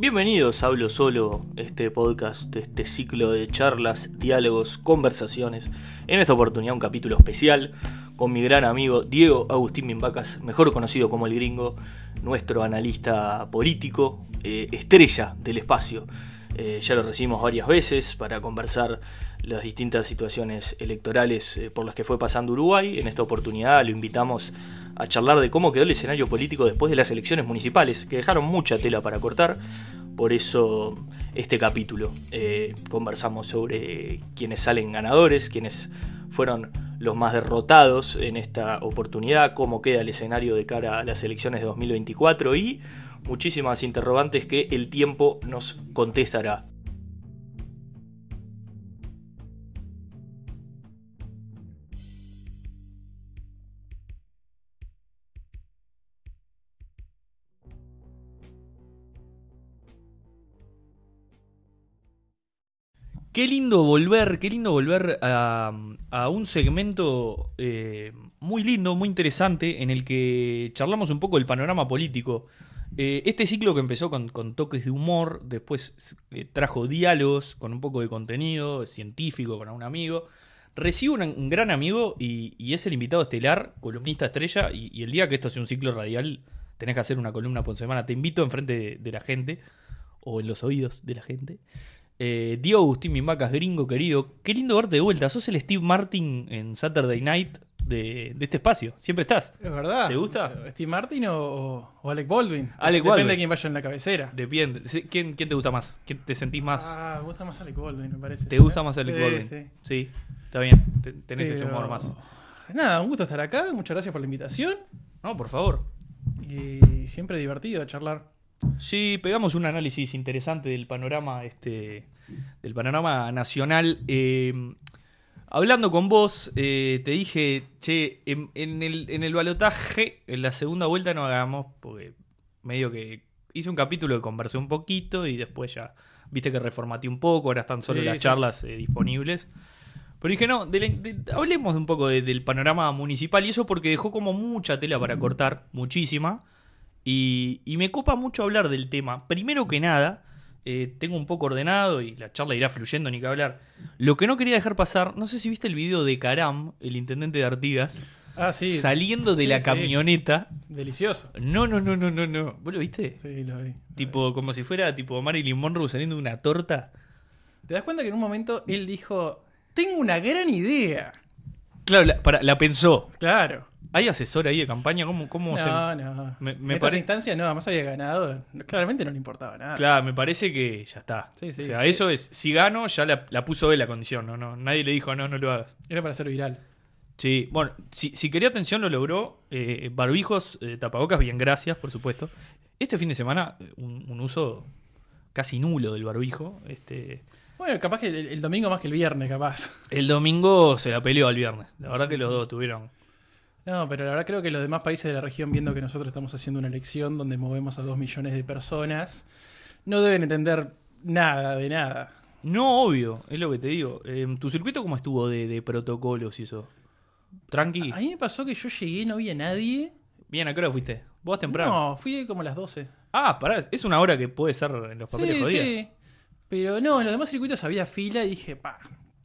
Bienvenidos a Hablo Solo, este podcast, este ciclo de charlas, diálogos, conversaciones. En esta oportunidad un capítulo especial con mi gran amigo Diego Agustín Mimbacas, mejor conocido como el gringo, nuestro analista político, eh, estrella del espacio. Eh, ya lo recibimos varias veces para conversar las distintas situaciones electorales eh, por las que fue pasando Uruguay. En esta oportunidad lo invitamos a charlar de cómo quedó el escenario político después de las elecciones municipales, que dejaron mucha tela para cortar. Por eso este capítulo eh, conversamos sobre quienes salen ganadores, quienes fueron los más derrotados en esta oportunidad, cómo queda el escenario de cara a las elecciones de 2024 y muchísimas interrogantes que el tiempo nos contestará. Qué lindo volver, qué lindo volver a, un segmento eh, muy lindo, muy interesante, en el que charlamos un poco del panorama político. Eh, este ciclo que empezó con, toques de humor, después eh, trajo diálogos con un poco de contenido científico con un amigo. Recibo un, gran amigo y, es el invitado estelar, columnista estrella, y, y el día que esto sea un ciclo radial, tenés que hacer una columna por semana. Te invito enfrente de, de la gente, o en los oídos de la gente. Eh, Diego Agustín Mimbacas, gringo querido, qué lindo verte de vuelta. Sos el Steve Martin en Saturday Night de, de este espacio. Siempre estás. Es verdad. ¿Te gusta? ¿Steve Martin o, Alec Baldwin? Alec Depende Baldwin. de quién vaya en la cabecera. Depende. Sí, ¿Quién, quién te gusta más? ¿Quién te sentís más? Ah, me gusta más Alec Baldwin, me parece. ¿Te gusta más Alec Sí, Baldwin? Sí. Sí, está bien. Te- Tenés ese humor más. Nada, un gusto estar acá. Muchas gracias por la invitación. No, por favor. Y siempre divertido charlar. Sí, pegamos un análisis interesante del panorama, este, del panorama nacional. Eh, hablando con vos, eh, te dije, che, en, en el, en el balotaje, en la segunda vuelta no hagamos, porque medio que hice un capítulo que conversé un poquito y después ya, viste que reformateé un poco, ahora están solo Sí, las sí. charlas eh, disponibles. Pero dije, no, de la- de- hablemos un poco de- del panorama municipal y eso porque dejó como mucha tela para cortar, muchísima. Y, y me copa mucho hablar del tema. Primero que nada, eh, tengo un poco ordenado y la charla irá fluyendo, ni que hablar. Lo que no quería dejar pasar, no sé si viste el video de Karam, el intendente de Artigas, Ah, sí. saliendo de Sí, la sí. camioneta. Delicioso. No, no, no, no, no, no. ¿Vos lo viste? Sí, lo vi. Tipo, como si fuera tipo Marilyn Monroe saliendo de una torta. ¿Te das cuenta que en un momento él dijo: Tengo una gran idea? Claro, la, para- la pensó. Claro. ¿Hay asesor ahí de campaña? ¿Cómo, cómo se.? No, no. Me- en me estas pare- instancias, no, además había ganado. Claramente no le importaba nada. Claro, me parece que ya está. Sí, sí. O sea, eso es, si gano, ya la, la puso él la condición, ¿no? no Nadie le dijo, no, no lo hagas. Era para ser viral. Sí, bueno, si, si quería atención lo logró. Eh, barbijos, eh, tapabocas, bien, gracias, por supuesto. Este fin de semana, eh, un, un uso casi nulo del barbijo. Este, Bueno, capaz que el, el domingo más que el viernes, capaz. el domingo se la peleó al viernes. La verdad que los dos tuvieron. No, pero la verdad creo que los demás países de la región, viendo que nosotros estamos haciendo una elección donde movemos a dos millones de personas, no deben entender nada de nada. No, obvio, es lo que te digo. Eh, ¿Tu circuito cómo estuvo de, de protocolos y eso? ¿Tranqui? A mí me pasó que yo llegué, no había nadie. Bien, ¿a qué hora fuiste? ¿Vos temprano? No, fui como a las 12. Ah, pará, es una hora que puede ser en los papeles Sí, jodidas. sí. Pero no, en los demás circuitos había fila y dije, pa,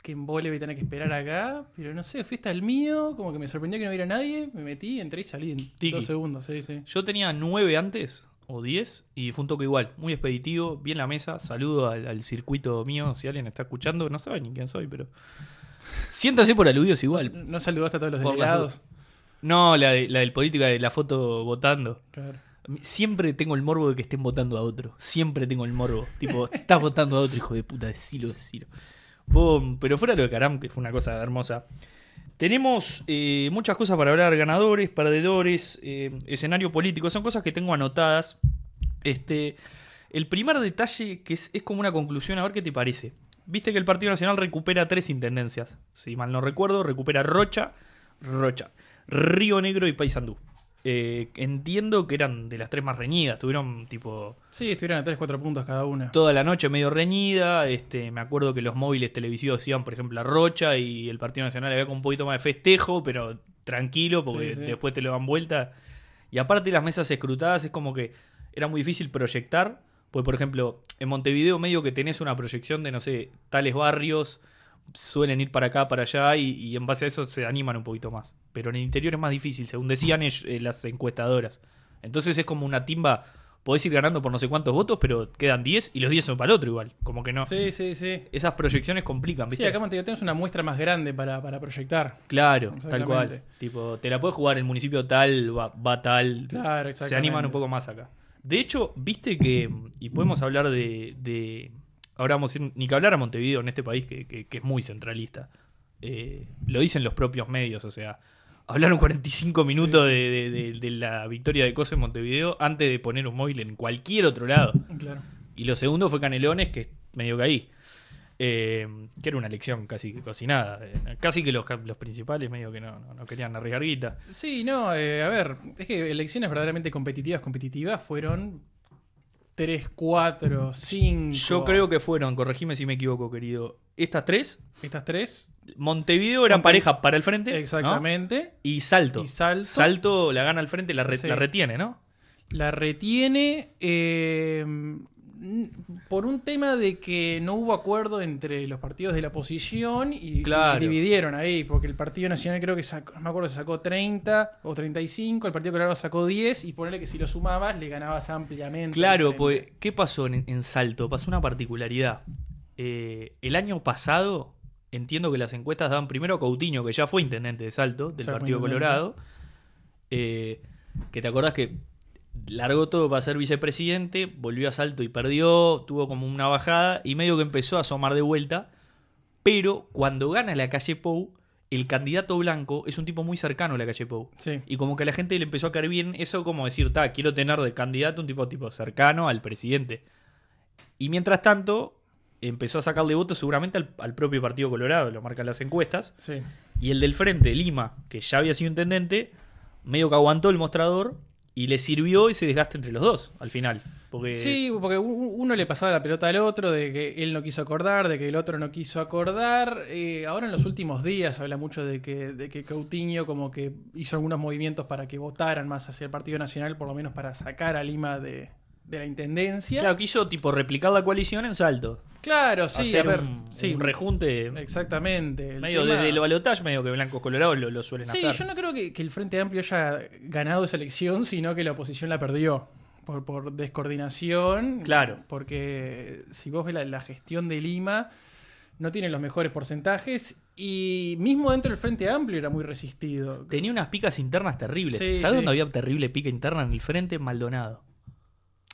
qué embole voy a tener que esperar acá. Pero no sé, fui hasta el mío, como que me sorprendió que no hubiera nadie. Me metí, entré y salí en Tiki. dos segundos. Sí, sí. Yo tenía nueve antes, o diez, y fue un toque igual. Muy expeditivo, bien la mesa. Saludo al, al circuito mío, si alguien está escuchando. No sabe ni quién soy, pero... Siéntase por aludidos igual. No, no saludaste a todos los delegados. No, la, de- la del política de la foto votando. Claro. Siempre tengo el morbo de que estén votando a otro. Siempre tengo el morbo. Tipo, estás votando a otro, hijo de puta, decilo, decilo. Pum, Pero fuera lo de Caram, que fue una cosa hermosa. Tenemos eh, muchas cosas para hablar, ganadores, perdedores, eh, escenario político, son cosas que tengo anotadas. Este, el primer detalle que es, es como una conclusión, a ver qué te parece. Viste que el Partido Nacional recupera tres intendencias. Si mal no recuerdo, recupera Rocha, Rocha, Río Negro y Paysandú. Eh, entiendo que eran de las tres más reñidas, tuvieron tipo Sí, estuvieron a 3, 4 puntos cada una. toda la noche medio reñida. Este, me acuerdo que los móviles televisivos iban, por ejemplo, a Rocha y el Partido Nacional había con un poquito más de festejo, pero tranquilo, porque Sí, sí. después te lo dan vuelta. Y aparte las mesas escrutadas es como que era muy difícil proyectar, Pues, por ejemplo, en Montevideo medio que tenés una proyección de, no sé, tales barrios suelen ir para acá, para allá, y, y en base a eso se animan un poquito más. Pero en el interior es más difícil, según decían ellos- eh, las encuestadoras. Entonces es como una timba, podés ir ganando por no sé cuántos votos, pero quedan 10 y los 10 son para el otro igual. Como que no. Sí, sí, sí. Esas proyecciones complican, ¿viste? Sí, acá Montevideo tenemos una muestra más grande para, para proyectar. Claro, tal cual. Tipo, te la puedes jugar el municipio tal, va, va tal. Claro, Se animan un poco más acá. De hecho, viste que, y podemos hablar de, de- ahora vamos a ir, ni que hablar a Montevideo en este país que, que- que es muy centralista. Eh, lo dicen los propios medios, o sea, hablaron 45 minutos Sí. de, de- de- de la victoria de Cosa en Montevideo antes de poner un móvil en cualquier otro lado. Claro. Y lo segundo fue Canelones, que medio que ahí. Eh, que era una elección casi cocinada. Eh, Casi que los, los principales medio que no, no- no querían arriesgar guita. Sí, no, eh, a ver, es que elecciones verdaderamente competitivas, competitivas fueron 3, 4, 5. Yo creo que fueron, corregime si me equivoco, querido. Estas tres, Estas tres, Montevideo eran Monte- pareja para el frente. ¿no? exactamente. Y Salto. Y Salto. Salto la gana al frente, la, re- Sí. la retiene, ¿no? La retiene eh, por un tema de que no hubo acuerdo entre los partidos de la oposición y, Claro. y dividieron ahí, porque el Partido Nacional creo que sacó, no me acuerdo, sacó 30 o 35, el Partido Colorado sacó 10 y ponerle que si lo sumabas le ganabas ampliamente. Claro, pues. ¿qué pasó en, en Salto? Pasó una particularidad. Eh, el año pasado, entiendo que las encuestas daban primero a Coutinho, que ya fue intendente de Salto, del Ya Partido. Colorado. eh, que te acordás que largó todo para ser vicepresidente, volvió a Salto y perdió, tuvo como una bajada y medio que empezó a asomar de vuelta. Pero cuando gana la calle Pou, el candidato blanco es un tipo muy cercano a la calle Pou. Sí. Y como que a la gente le empezó a caer bien eso, como decir, ta, quiero tener de candidato un tipo, tipo cercano al presidente. Y mientras tanto, empezó a sacarle votos seguramente al, al propio Partido Colorado, lo marcan las encuestas. Sí. Y el del frente, Lima, que ya había sido intendente, medio que aguantó el mostrador y le sirvió ese desgaste entre los dos al final. Porque Sí, porque uno le pasaba la pelota al otro, de que él no quiso acordar, de que el otro no quiso acordar. Eh, ahora en los últimos días habla mucho de que, de que Coutinho como que hizo algunos movimientos para que votaran más hacia el Partido Nacional, por lo menos para sacar a Lima de, de la intendencia. claro, quiso tipo replicar la coalición en salto. Claro, sí, hacer a ver. un, sí, un rejunte exactamente. El medio tema- desde el balotaje, medio que blancos colorados lo, lo suelen Sí, hacer. yo no creo que, que el Frente Amplio haya ganado esa elección, sino que la oposición la perdió. Por, por descoordinación. Claro. Porque si vos ves la, la gestión de Lima, no tiene los mejores porcentajes. Y mismo dentro del Frente Amplio era muy resistido. Tenía unas picas internas terribles. Sí, ¿Sabes sí. dónde había terrible pica interna en el frente? Maldonado.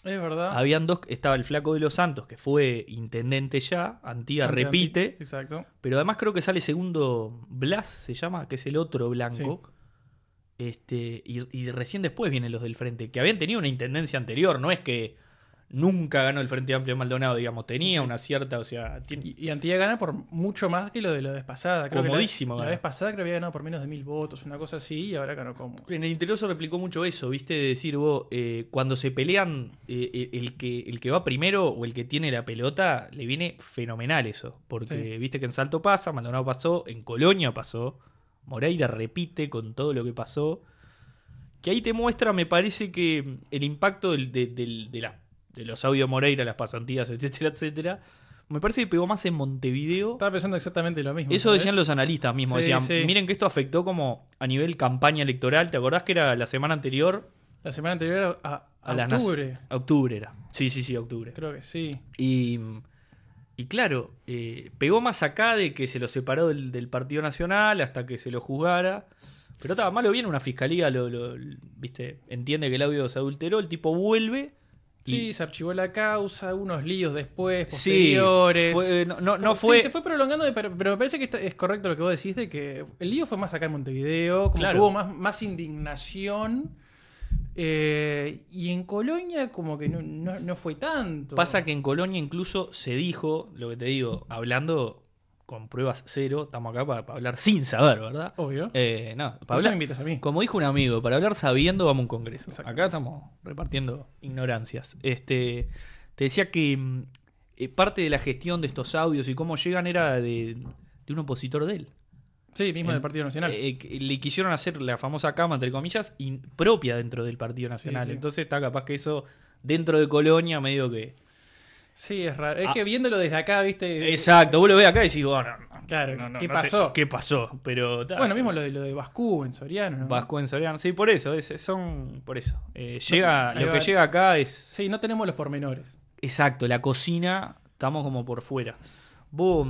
Es verdad. Habían dos, estaba el flaco de los Santos, que fue intendente ya, Antía Anti- repite, anti- Exacto. pero además creo que sale segundo Blas, se llama, que es el otro blanco. Este, y, y recién después vienen los del frente, que habían tenido una intendencia anterior, no es que nunca ganó el Frente Amplio de Maldonado, digamos, tenía una cierta, o sea, tiene- Y, y Antía gana por mucho más que lo de la vez pasada. Creo que la- Comodísimo La, vez pasada creo que había ganado por menos de mil votos, una cosa así, y ahora ganó como. En el interior se replicó mucho eso, ¿viste? De decir, vos, eh, cuando se pelean, eh, eh, el, que, el que va primero o el que tiene la pelota, le viene fenomenal eso. Porque Sí. viste que en Salto pasa, Maldonado pasó, en Colonia pasó, Moreira repite con todo lo que pasó. Que ahí te muestra, me parece que el impacto del- de, del- de la- de los audios Moreira, las pasantías, etcétera, etcétera, me parece que pegó más en Montevideo. Estaba pensando exactamente lo mismo. Eso ¿sabes? decían los analistas mismos. Sí, decían, sí. miren que esto afectó como a nivel campaña electoral. ¿Te acordás que era la semana anterior? La semana anterior a, a A las nas- octubre. Octubre era. Sí, sí, sí, octubre. Creo que sí. Y, y claro, eh, pegó más acá de que se lo separó del, del Partido Nacional hasta que se lo juzgara. Pero estaba malo bien, una fiscalía lo, lo- viste, entiende que el audio se adulteró, el tipo vuelve. Y- Sí, se archivó la causa, unos líos después, Sí, posteriores. fue- no, no, no Sí, fue. se fue prolongando, pero, pero me parece que está- es correcto lo que vos decís de que el lío fue más acá en Montevideo, como Claro. que hubo más, más indignación. eh, y en Colonia como que no, no- no fue tanto. Pasa que en Colonia incluso se dijo, lo que te digo, hablando con pruebas cero, estamos acá para, para hablar sin saber, ¿verdad? Obvio. Eh, no, para eso me hablar, invitas a mí. como dijo un amigo, para hablar sabiendo vamos a un congreso. Exacto. Acá estamos repartiendo ignorancias. Este, te decía que mm, eh, parte de la gestión de estos audios y cómo llegan era de, de un opositor de él. Sí, mismo del Partido Nacional. Eh, le quisieron hacer la famosa cama, entre comillas, in- propia dentro del Partido Nacional. sí. Entonces está capaz que eso, dentro de Colonia, medio que Sí, es raro. Es Ah. que viéndolo desde acá, viste. Exacto, vos lo ves acá y decís, bueno, no, Claro, no, no, ¿qué no te- pasó? ¿Qué pasó? Pero. ta, Bueno, yo- mismo lo de, lo de Bascú en Soriano, ¿no? Vasco en Soriano. Sí, por eso, es- son. Por eso. Eh, llega, lo que llega acá es. Sí, no tenemos los pormenores. Exacto, la cocina, estamos como por fuera. Vos,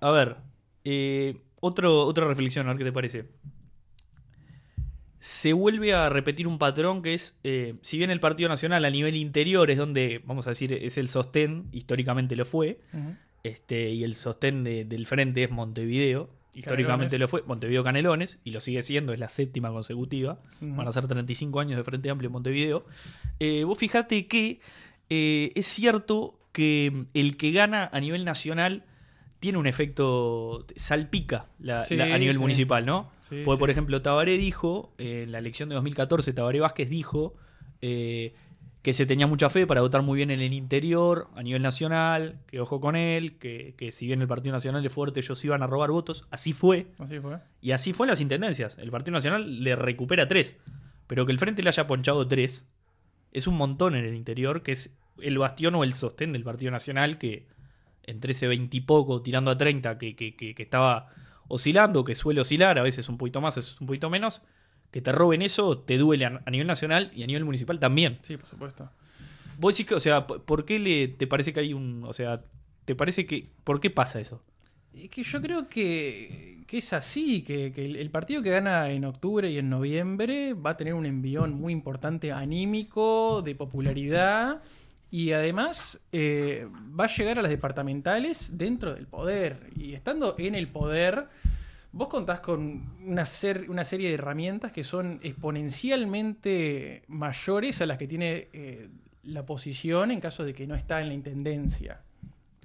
a ver, eh, otro, otra reflexión, a ver qué te parece. Se vuelve a repetir un patrón que es, eh, si bien el Partido Nacional a nivel interior es donde, vamos a decir, es el sostén, históricamente lo fue, este, y el sostén de- del frente es Montevideo, históricamente Canelones. lo fue, Montevideo Canelones, y lo sigue siendo, es la séptima consecutiva, Ujú. van a ser 35 años de Frente Amplio en Montevideo. Eh, vos fijate que eh, es cierto que el que gana a nivel nacional tiene un efecto, salpica la- Sí, la- a nivel sí. municipal, ¿no? Sí, Porque, por ejemplo, Tabaré dijo, eh, en la elección de 2014, Tabaré Vázquez dijo eh, que se tenía mucha fe para votar muy bien en el interior, a nivel nacional, que ojo con él, que, que si bien el Partido Nacional es fuerte, ellos iban a robar votos. Así fue. Así fue. Y así fue en las intendencias. El Partido Nacional le recupera tres. Pero que el Frente le haya ponchado tres es un montón en el interior, que es el bastión o el sostén del Partido Nacional, que entre ese 20 y poco, tirando a 30, que, que- que- que estaba oscilando, que suele oscilar, a veces un poquito más, a veces un poquito menos, que te roben eso, te duele a, a nivel nacional y a nivel municipal también. Sí, por supuesto. Vos decís que, o sea, ¿por qué le, te parece que hay un. O sea, ¿te parece que. ¿Por qué pasa eso? Es que yo creo que, que es así, que, que el, el partido que gana en octubre y en noviembre va a tener un envión muy importante anímico, de popularidad, y además eh, va a llegar a las departamentales dentro del poder. Y estando en el poder, vos contás con una, ser- una serie de herramientas que son exponencialmente mayores a las que tiene eh, la oposición en caso de que no está en la intendencia.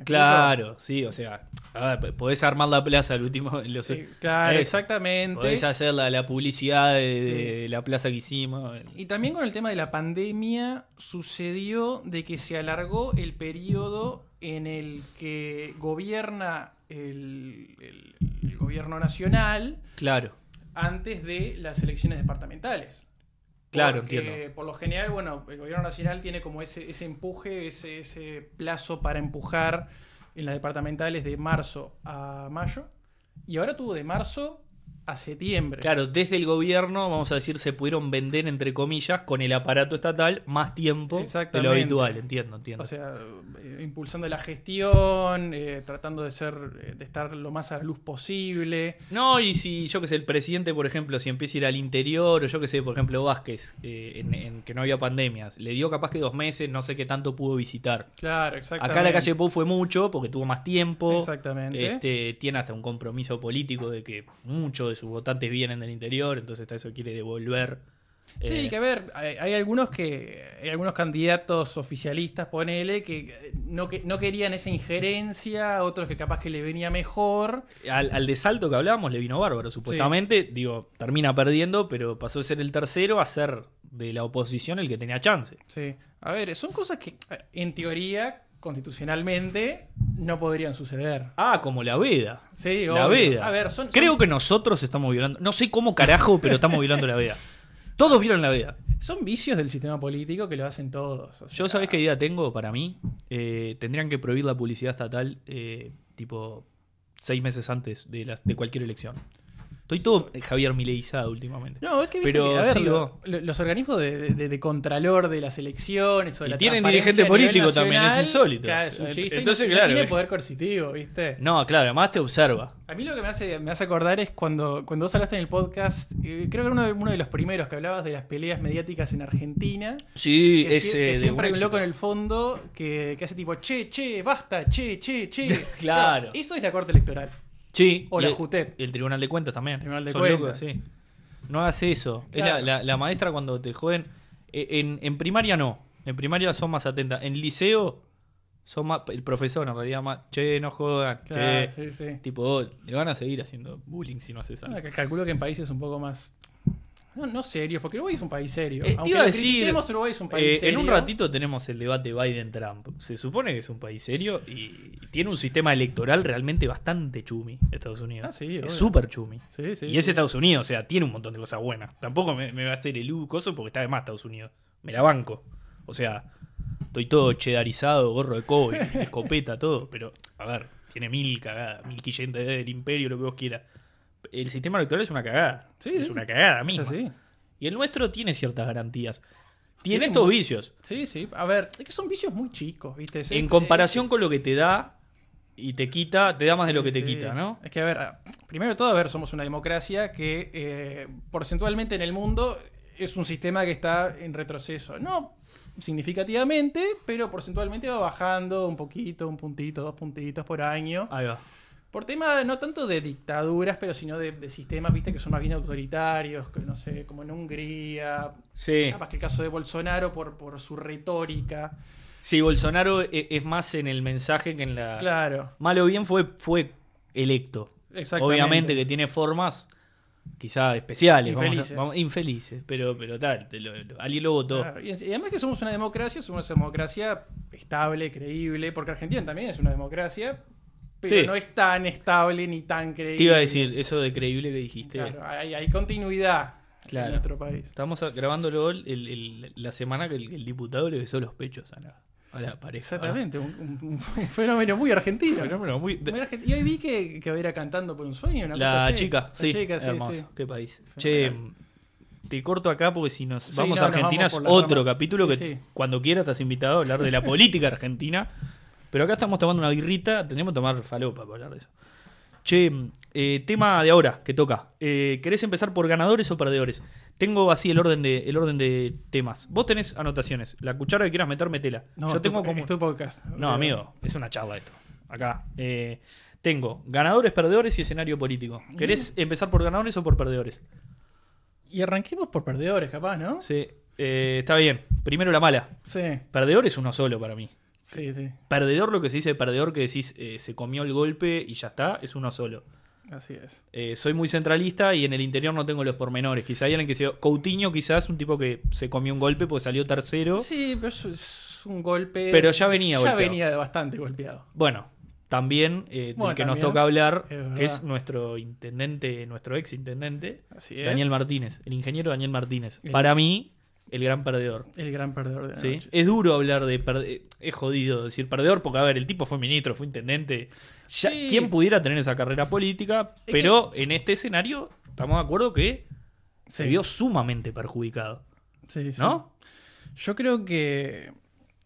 Claro, sí, o sea, a ver, podés armar la plaza el último. Los, Sí, claro, Eso. exactamente. Podés hacer la, la publicidad de, Sí. de la plaza que hicimos. Y también con el tema de la pandemia sucedió de que se alargó el periodo en el que gobierna el, el- el gobierno nacional Claro, antes de las elecciones departamentales. Claro, Porque, entiendo. Por lo general, bueno, el gobierno nacional tiene como ese, ese empuje, ese, ese plazo para empujar en las departamentales de marzo a mayo. Y ahora tuvo de marzo a septiembre. claro, desde el gobierno, vamos a decir, se pudieron vender, entre comillas, con el aparato estatal más tiempo de lo habitual, entiendo, entiendo. O sea, eh, impulsando la gestión, eh, tratando de ser, eh, de estar lo más a la luz posible. No, y si yo que sé, el presidente, por ejemplo, si empieza a ir al interior, o yo que sé, por ejemplo, Vázquez, eh, en, en que no había pandemias, le dio capaz que dos meses, no sé qué tanto pudo visitar. Claro, exactamente. Acá la calle Pou fue mucho porque tuvo más tiempo. Exactamente. Este, tiene hasta un compromiso político de que muchos de sus votantes vienen del interior, entonces hasta eso quiere devolver. Sí, Eh, que a ver, hay, hay algunos que hay algunos candidatos oficialistas, ponele, que eh, no, que no querían esa injerencia, otros que capaz que le venía mejor. al, al de Salto que hablábamos le vino bárbaro, supuestamente. Digo, termina perdiendo, pero pasó de ser el tercero a ser de la oposición el que tenía chance. Sí. A ver, son cosas que en teoría, constitucionalmente, no podrían suceder. Ah, como la veda. Sí, La obvio. veda. A ver, son, Creo son- que nosotros estamos violando. No sé cómo carajo, pero estamos violando la veda. Todos vieron la veda. son vicios del sistema político que lo hacen todos. o sea, Yo, ¿sabés qué idea tengo para mí? Eh, tendrían que prohibir la publicidad estatal, eh, tipo, seis meses antes de, las, de cualquier elección. Estoy todo Javier Mileizado últimamente. No, es que viste Pero que, a ver, sí, lo- vos. lo- los organismos de, de- de contralor de las elecciones o de Y la tienen dirigente político también, es insólito. claro, es un chiste entonces, no, no claro, tiene eh. poder coercitivo, ¿viste? No, claro, además te observa. A mí lo que me hace, me hace acordar es cuando, cuando vos hablaste en el podcast, eh, creo que era uno de, uno de los primeros que hablabas de las peleas mediáticas en Argentina. Sí, Que, es sie- eh, que de siempre hay un loco en el fondo que, que hace tipo, che, che, basta, che, che, che. Claro. Eso es la corte electoral. Sí. O y la el- JUTEP. El Tribunal de Cuentas también. Tribunal de Son Cuentas. locos, sí. No hagas eso. Es la, Claro. la- la maestra cuando te joden. eh, En, en primaria no. En primaria son más atentas. En liceo son más. El profesor en realidad más. Che, no jodan. Claro, che". sí, sí. Tipo, oh, le van a seguir haciendo bullying si no haces algo. Calculo que en países un poco más. No, no serios, porque Uruguay es un país serio. Eh, te Aunque iba a decir, Uruguay es un país Eh, serio. en un ratito tenemos el debate Biden-Trump. Se supone que es un país serio y tiene un sistema electoral realmente bastante chumi, Estados Unidos. Ah, sí, es súper chumi. Sí, sí. y es. Estados Unidos, o sea, tiene un montón de cosas buenas. Tampoco me, me va a hacer el U coso porque está de más Estados Unidos. Me la banco. O sea, Estoy todo chedarizado, gorro de cobre, escopeta, todo. Pero, a ver, tiene mil cagadas, mil quillentes del imperio, lo que vos quieras. El sistema electoral es una cagada. Sí, es sí. una cagada misma. así. Y el nuestro tiene ciertas garantías. Tiene Tiene estos vicios. Sí, sí. A ver, es que son vicios muy chicos, ¿viste? En comparación con lo que te da y te quita, te da más de lo que te quita. ¿no? Es que, a ver, ah, primero de todo, a ver, somos una democracia que eh, porcentualmente en el mundo es un sistema que está en retroceso. No significativamente, pero porcentualmente va bajando un poquito, un puntito, dos puntitos por año. Ahí va. Por tema no tanto de dictaduras, pero sino de, de sistemas, viste, que son más bien autoritarios, que no sé, como en Hungría. Sí. Capaz que el caso de Bolsonaro por, por su retórica. Sí, Bolsonaro e- es más en el mensaje que en la. Claro, Mal o bien fue, fue electo. exactamente. Obviamente que tiene formas quizá especiales, vamos a- Infelices. vamos- infelices, pero, pero tal, lo- lo- alguien lo votó. Claro, y además que somos una democracia, somos una democracia estable, creíble, porque Argentina también es una democracia, pero Sí. no es tan estable ni tan creíble. Te iba a decir eso de creíble que dijiste. Claro, hay, hay continuidad Claro. en nuestro país. Estamos grabándolo el- el- la semana que el, el diputado le besó los pechos a la, a la pareja. Exactamente, un, un- un fenómeno muy argentino. Fenómeno muy- Muy argentino. Y hoy vi que, que era cantando por un sueño. Una cosa La así. chica, La sí. chica, sí, hermoso. sí. Qué país. Che, te corto acá porque si nos vamos no, a Argentina es otro ramas. capítulo que cuando quieras estás invitado a hablar de la política argentina. Pero acá estamos tomando una birrita, tenemos que tomar falopa para hablar de eso. Che, eh, tema de ahora que toca. Eh, ¿Querés empezar por ganadores o perdedores? Tengo así el orden de, el orden de temas. Vos tenés anotaciones. La cuchara que quieras meter, metela. No, Yo tengo como. es tu podcast. No, amigo, es una charla esto. Acá. Eh, tengo ganadores, perdedores y escenario político. ¿Querés empezar por ganadores o por perdedores? Y arranquemos por perdedores, capaz, ¿no? Sí. Está bien. Primero la mala. Sí, Perdedor es uno solo para mí. Sí, sí. Perdedor, lo que se dice perdedor, que decís eh, se comió el golpe y ya está, es uno solo. Así es. Eh, soy muy centralista y en el interior no tengo los pormenores. Quizá hay alguien que se. Coutinho, quizás, un tipo que se comió un golpe porque salió tercero. Sí, pero es, es un golpe. Pero ya venía Ya golpeado. venía bastante golpeado. Bueno, también eh, Bueno, del que nos toca hablar, Es que es nuestro intendente, nuestro ex intendente, Así es. Daniel Martínez, el ingeniero Daniel Martínez. El- Para mí, el gran perdedor. El gran perdedor de la ¿sí? noche. Es duro hablar de perde- Es jodido decir perdedor porque, a ver, el tipo fue ministro, fue intendente. Ya, Sí. ¿Quién pudiera tener esa carrera política? Es pero en este escenario, estamos de acuerdo que se vio sumamente perjudicado. Sí, sí. ¿No? Yo creo que.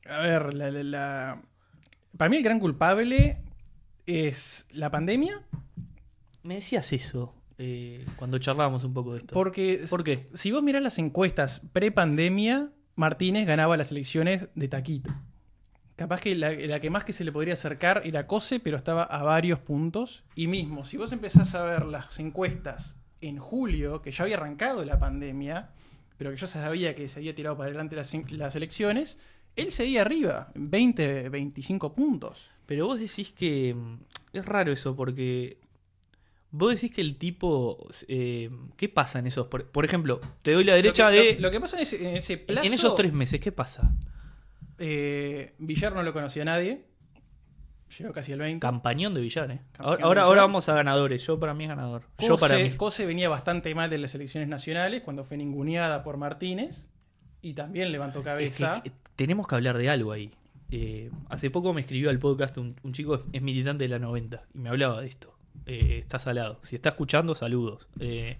A ver, la, la- la- para mí el gran culpable es la pandemia. Me decías eso eh, cuando charlábamos un poco de esto. Porque ¿Por qué? si vos mirás las encuestas pre-pandemia, Martínez ganaba las elecciones de taquito. Capaz que la, la que más que se le podría acercar era Cose, pero estaba a varios puntos. Y mismo, si vos empezás a ver las encuestas en julio, que ya había arrancado la pandemia, pero que ya se sabía que se había tirado para adelante las, las elecciones, él seguía arriba, 20, 25 puntos. Pero vos decís que. mm, Es raro eso, porque. Vos decís que el tipo. eh, ¿Qué pasa en esos.? Por, por ejemplo, te doy la derecha lo que, de. Lo, lo que pasa en ese, en ese plazo... en esos tres meses, ¿qué pasa? Eh, Villar no lo conocía a nadie. Llegó casi el 20. Campañón de Villar, ¿eh? Ahora, ahora, vamos a ganadores. Yo para mí es ganador. Yo para mí. Cose, venía bastante mal de las elecciones nacionales cuando fue ninguneada por Martínez y también levantó Es cabeza. que, que tenemos que hablar de algo ahí. Eh, hace poco me escribió al podcast un, un chico, es militante de la 90, y me hablaba de esto. Eh, está salado. Si está escuchando, saludos. Eh,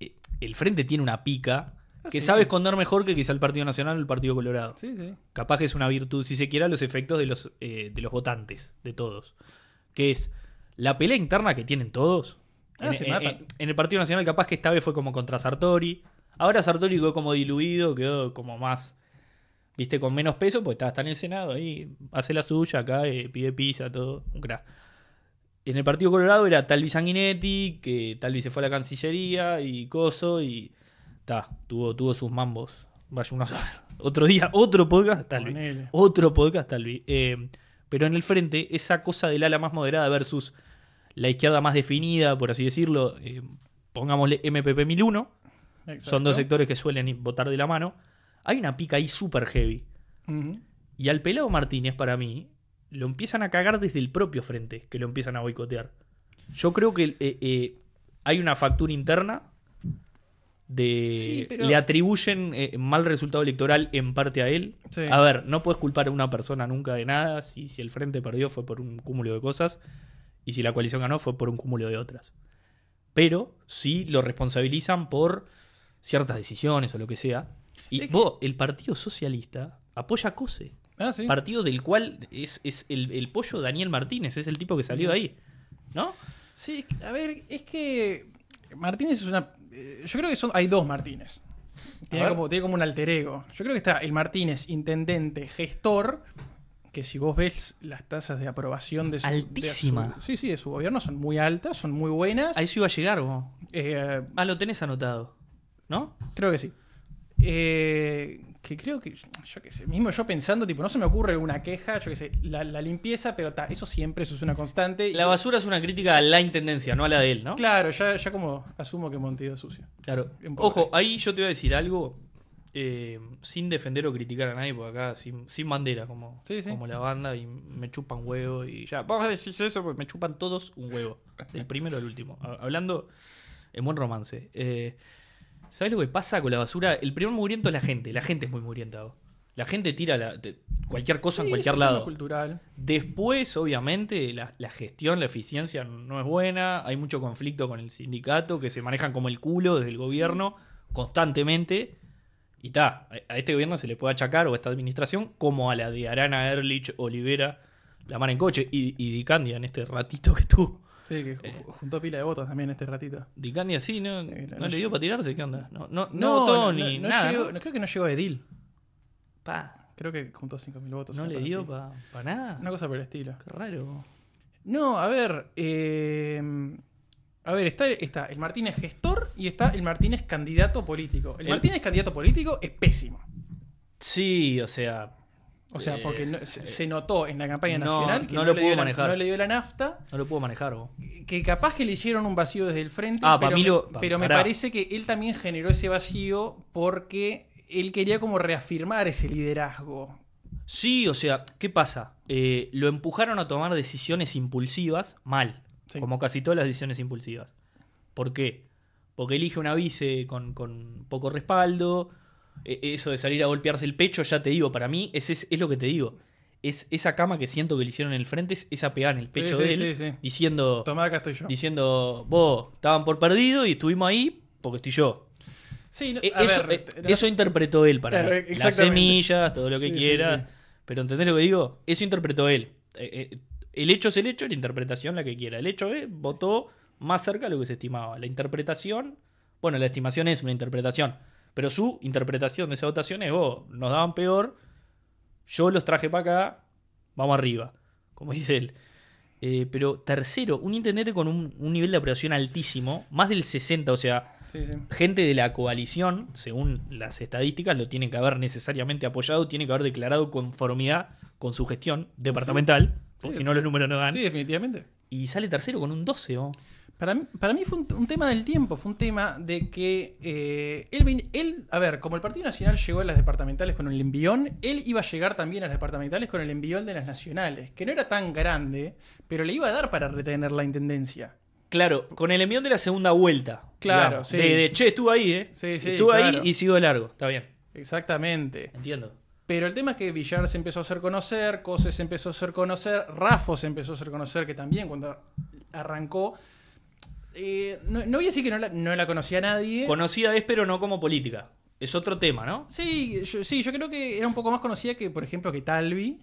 eh, el Frente tiene una pica Ah, que sí. sabe esconder mejor que quizá el Partido Nacional o el Partido Colorado. Sí, sí. Capaz que es una virtud, si se quiera, los efectos de los, eh, de los votantes, de todos. Que es la pelea interna que tienen todos. Ah, en, se en- matan. en- en el Partido Nacional, capaz que esta vez fue como contra Sartori. Ahora Sartori quedó como diluido, quedó como más. Viste, con menos peso, pues está, está en el Senado ahí, hace la suya, acá eh, pide pizza, todo, un crack. En el Partido Colorado era Talvi Sanguinetti, que Talvi se fue a la Cancillería y Coso, y ta, tuvo, tuvo sus mambos. Vaya uno a saber. Otro día, otro podcast, Talvi. Otro podcast, Talvi. Eh, pero en el frente, esa cosa del ala más moderada versus la izquierda más definida, por así decirlo, eh, pongámosle MPP 1001, Exacto. son dos sectores que suelen votar de la mano. Hay una pica ahí súper heavy. Y al pelado Martínez, para mí, lo empiezan a cagar desde el propio frente, que lo empiezan a boicotear. Yo creo que eh, eh, hay una factura interna de Sí, pero- le atribuyen eh, mal resultado electoral en parte a él. Sí. A ver, no puedes culpar a una persona nunca de nada. Si, si el frente perdió fue por un cúmulo de cosas. Y si la coalición ganó fue por un cúmulo de otras. Pero sí lo responsabilizan por ciertas decisiones o lo que sea. Y Es que- vos, el Partido Socialista apoya a COSE. Ah, sí. Partido del cual es, es el, el pollo Daniel Martínez, es el tipo que salió de ahí. ¿No? Sí, a ver, es que Martínez es una... eh, Yo creo que son hay dos Martínez. Tiene como, tiene como un alter ego. Yo creo que está el Martínez intendente, gestor, que si vos ves las tasas de aprobación de su... de su- Altísima. sí, sí, de su gobierno son muy altas, son muy buenas. A eso iba a llegar vos. Eh, Ah, lo tenés anotado. ¿No? creo que sí. Eh, que creo que, yo qué sé, mismo yo pensando, tipo, no se me ocurre alguna queja, yo qué sé, la, la limpieza, pero ta, eso siempre, eso es una constante. La basura es una crítica a la intendencia, no a la de él, ¿no? Claro, ya, ya como asumo que Montevideo es sucio. Claro. Ojo, ahí yo te voy a decir algo eh, sin defender o criticar a nadie, porque acá sin, sin bandera, como, Sí, sí. como la banda, y me chupan huevo y ya. Vamos a decir eso, porque me chupan todos un huevo. Del primero al último. Ha- Hablando en buen romance. Eh, ¿Sabes lo que pasa con la basura? El primer mugriento es la gente. La gente es muy mugrienta. vos. La gente tira la- te- cualquier cosa en cualquier es un tema lado. cultural. Después, obviamente, la, la gestión, la eficiencia no es buena. Hay mucho conflicto con el sindicato, que se manejan como el culo desde el gobierno constantemente. Y ta, a, este gobierno se le puede achacar, o a esta administración, como a la de Arana, Erlich, Olivera, la mar en coche. Y, y Dicandia en este ratito que tuvo. Sí, que ju- juntó pila de votos también este ratito. Dicandia sí, ¿no, Eh, no no le dio para tirarse? ¿Qué onda? No, no, no, votó ni no nada. creo que no llegó a Edil. Pa, Creo que juntó 5.000 votos. no le dio así. para nada. Una cosa por el estilo. Qué raro. No, a ver. eh, a ver, está, está el Martínez gestor y está el Martínez candidato político. El, El- Martínez candidato político es pésimo. Sí, o sea, O sea, Eh, porque no- se, se notó en la campaña no, nacional que no lo le pudo dio la, manejar. no le dio la nafta. no lo puedo manejar vos. Que capaz que le hicieron un vacío desde el frente, Ah, pero, me, lo- pa- pero me parece que él también generó ese vacío porque él quería como reafirmar ese liderazgo. Sí, o sea, ¿qué pasa? Eh, lo empujaron a tomar decisiones impulsivas mal, Sí. como casi todas las decisiones impulsivas. ¿Por qué? Porque elige una vice con, con poco respaldo. E- Eso de salir a golpearse el pecho, ya te digo, para mí es, es, es lo que te digo. Es esa cama que siento que le hicieron en el frente, es esa pegada en el pecho sí, de él, sí, diciendo, Tomá, acá estoy yo. diciendo, vos, estaban por perdido y estuvimos ahí porque estoy yo. Sí, no- E- a eso, ver, eh, no- eso interpretó él para Claro, mí. Las semillas, todo lo que quiera. Pero ¿entendés lo que digo? Eso interpretó él. Eh, eh, el hecho es el hecho, la interpretación la que quiera. El hecho es, votó más cerca de lo que se estimaba. La interpretación, bueno, la estimación es una interpretación. Pero su interpretación de esa votación es, vos, nos daban peor, yo los traje para acá, vamos arriba. Como dice él. Eh, pero tercero, un intendente con un, un nivel de aprobación altísimo, más del 60, o sea, Sí, sí. gente de la coalición, según las estadísticas, lo tiene que haber necesariamente apoyado, tiene que haber declarado conformidad con su gestión departamental, porque si no los números no dan. Sí, definitivamente. Y sale tercero con un 12, ¿o? Para mí, para mí fue un, un tema del tiempo, fue un tema de que eh, él, él, a ver, como el Partido Nacional llegó a las departamentales con el envión, él iba a llegar también a las departamentales con el envión de las nacionales, que no era tan grande, pero le iba a dar para retener la intendencia. Claro, con el envión de la segunda vuelta. Claro, digamos, sí. De, de, che, estuve ahí, ¿eh? Sí, sí, estuve claro. ahí y sigo de largo. Está bien, Exactamente. entiendo. Pero el tema es que Villar se empezó a hacer conocer, Coses se empezó a hacer conocer, Rafo se empezó a hacer conocer, que también cuando arrancó... eh, no, no voy a decir que no la, no la conocía nadie. Conocida es, pero no como política. Es otro tema, ¿no? Sí, yo, sí, yo creo que era un poco más conocida que, por ejemplo, que Talvi.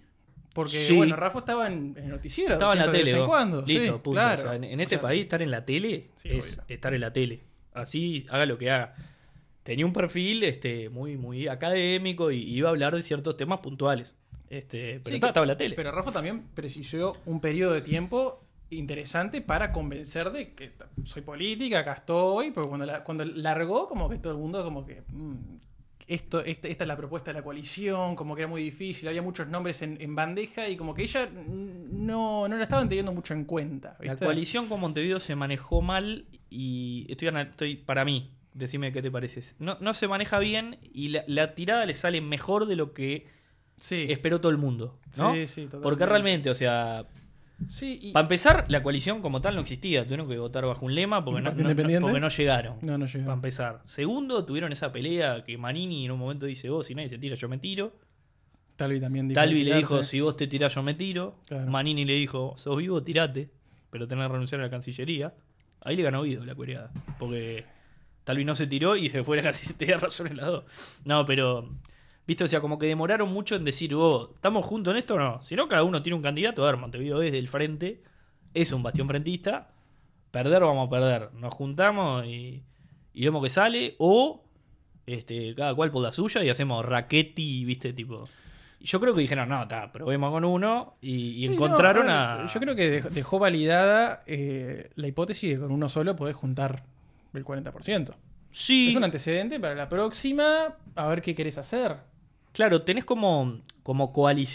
Porque, Sí. bueno, Rafa estaba en, en el noticiero. Estaba en la de tele. vez en cuando. Listo, sí, punto. claro. O sea, en, en este O sea, país estar en la tele Sí, es obvio. estar en la tele. Así haga lo que haga. Tenía un perfil este, muy, muy académico y iba a hablar de ciertos temas puntuales. Este, pero estaba, estaba en la tele. Pero Rafa también precisó un periodo de tiempo interesante para convencer de que soy política, acá estoy, porque cuando, la- cuando largó, como que todo el mundo como que... mm, esto, esta, esta es la propuesta de la coalición, como que era muy difícil, había muchos nombres en, en bandeja y como que ella no, no la estaban teniendo mucho en cuenta. La coalición con Montevideo se manejó mal y estoy, estoy para mí, decime qué te parece. No, no se maneja bien y la, la tirada le sale mejor de lo que Sí, esperó todo el mundo. ¿no? sí, sí. Porque realmente, o sea, Sí, y- Para empezar, la coalición como tal no existía. Tuvieron que votar bajo un lema porque, ¿Un no, partido no- independiente? porque no llegaron. No, no llegó. Para empezar. Segundo, tuvieron esa pelea que Manini en un momento dice: Vos, si nadie se tira, yo me tiro. Talvi también dijo. Talvi le dijo. Si vos te tirás, yo me tiro. Claro. Manini le dijo: Sos vivo, tirate. Pero tenés que renunciar a la Cancillería. Ahí le ganó Guido la cuereada. Porque Talvi no se tiró y se fue a la Cancillería. Tenía razón en las dos. No, pero. Viste, o sea, como que demoraron mucho en decir, vos, ¿estamos juntos en esto o no? Si no, cada uno tiene un candidato. A ver, Montevideo desde el frente es un bastión frentista. Perder, vamos a perder. Nos juntamos y, y vemos que sale. O este, cada cual por la suya y hacemos raqueti, viste, tipo. Yo creo que dijeron, no, está, probemos con uno. Y, y Sí, encontraron no, a. ver, Yo creo que dejó, dejó validada eh, la hipótesis de que con uno solo podés juntar el 40%. Sí. Es un antecedente para la próxima, a ver qué querés hacer. Claro, tenés como, como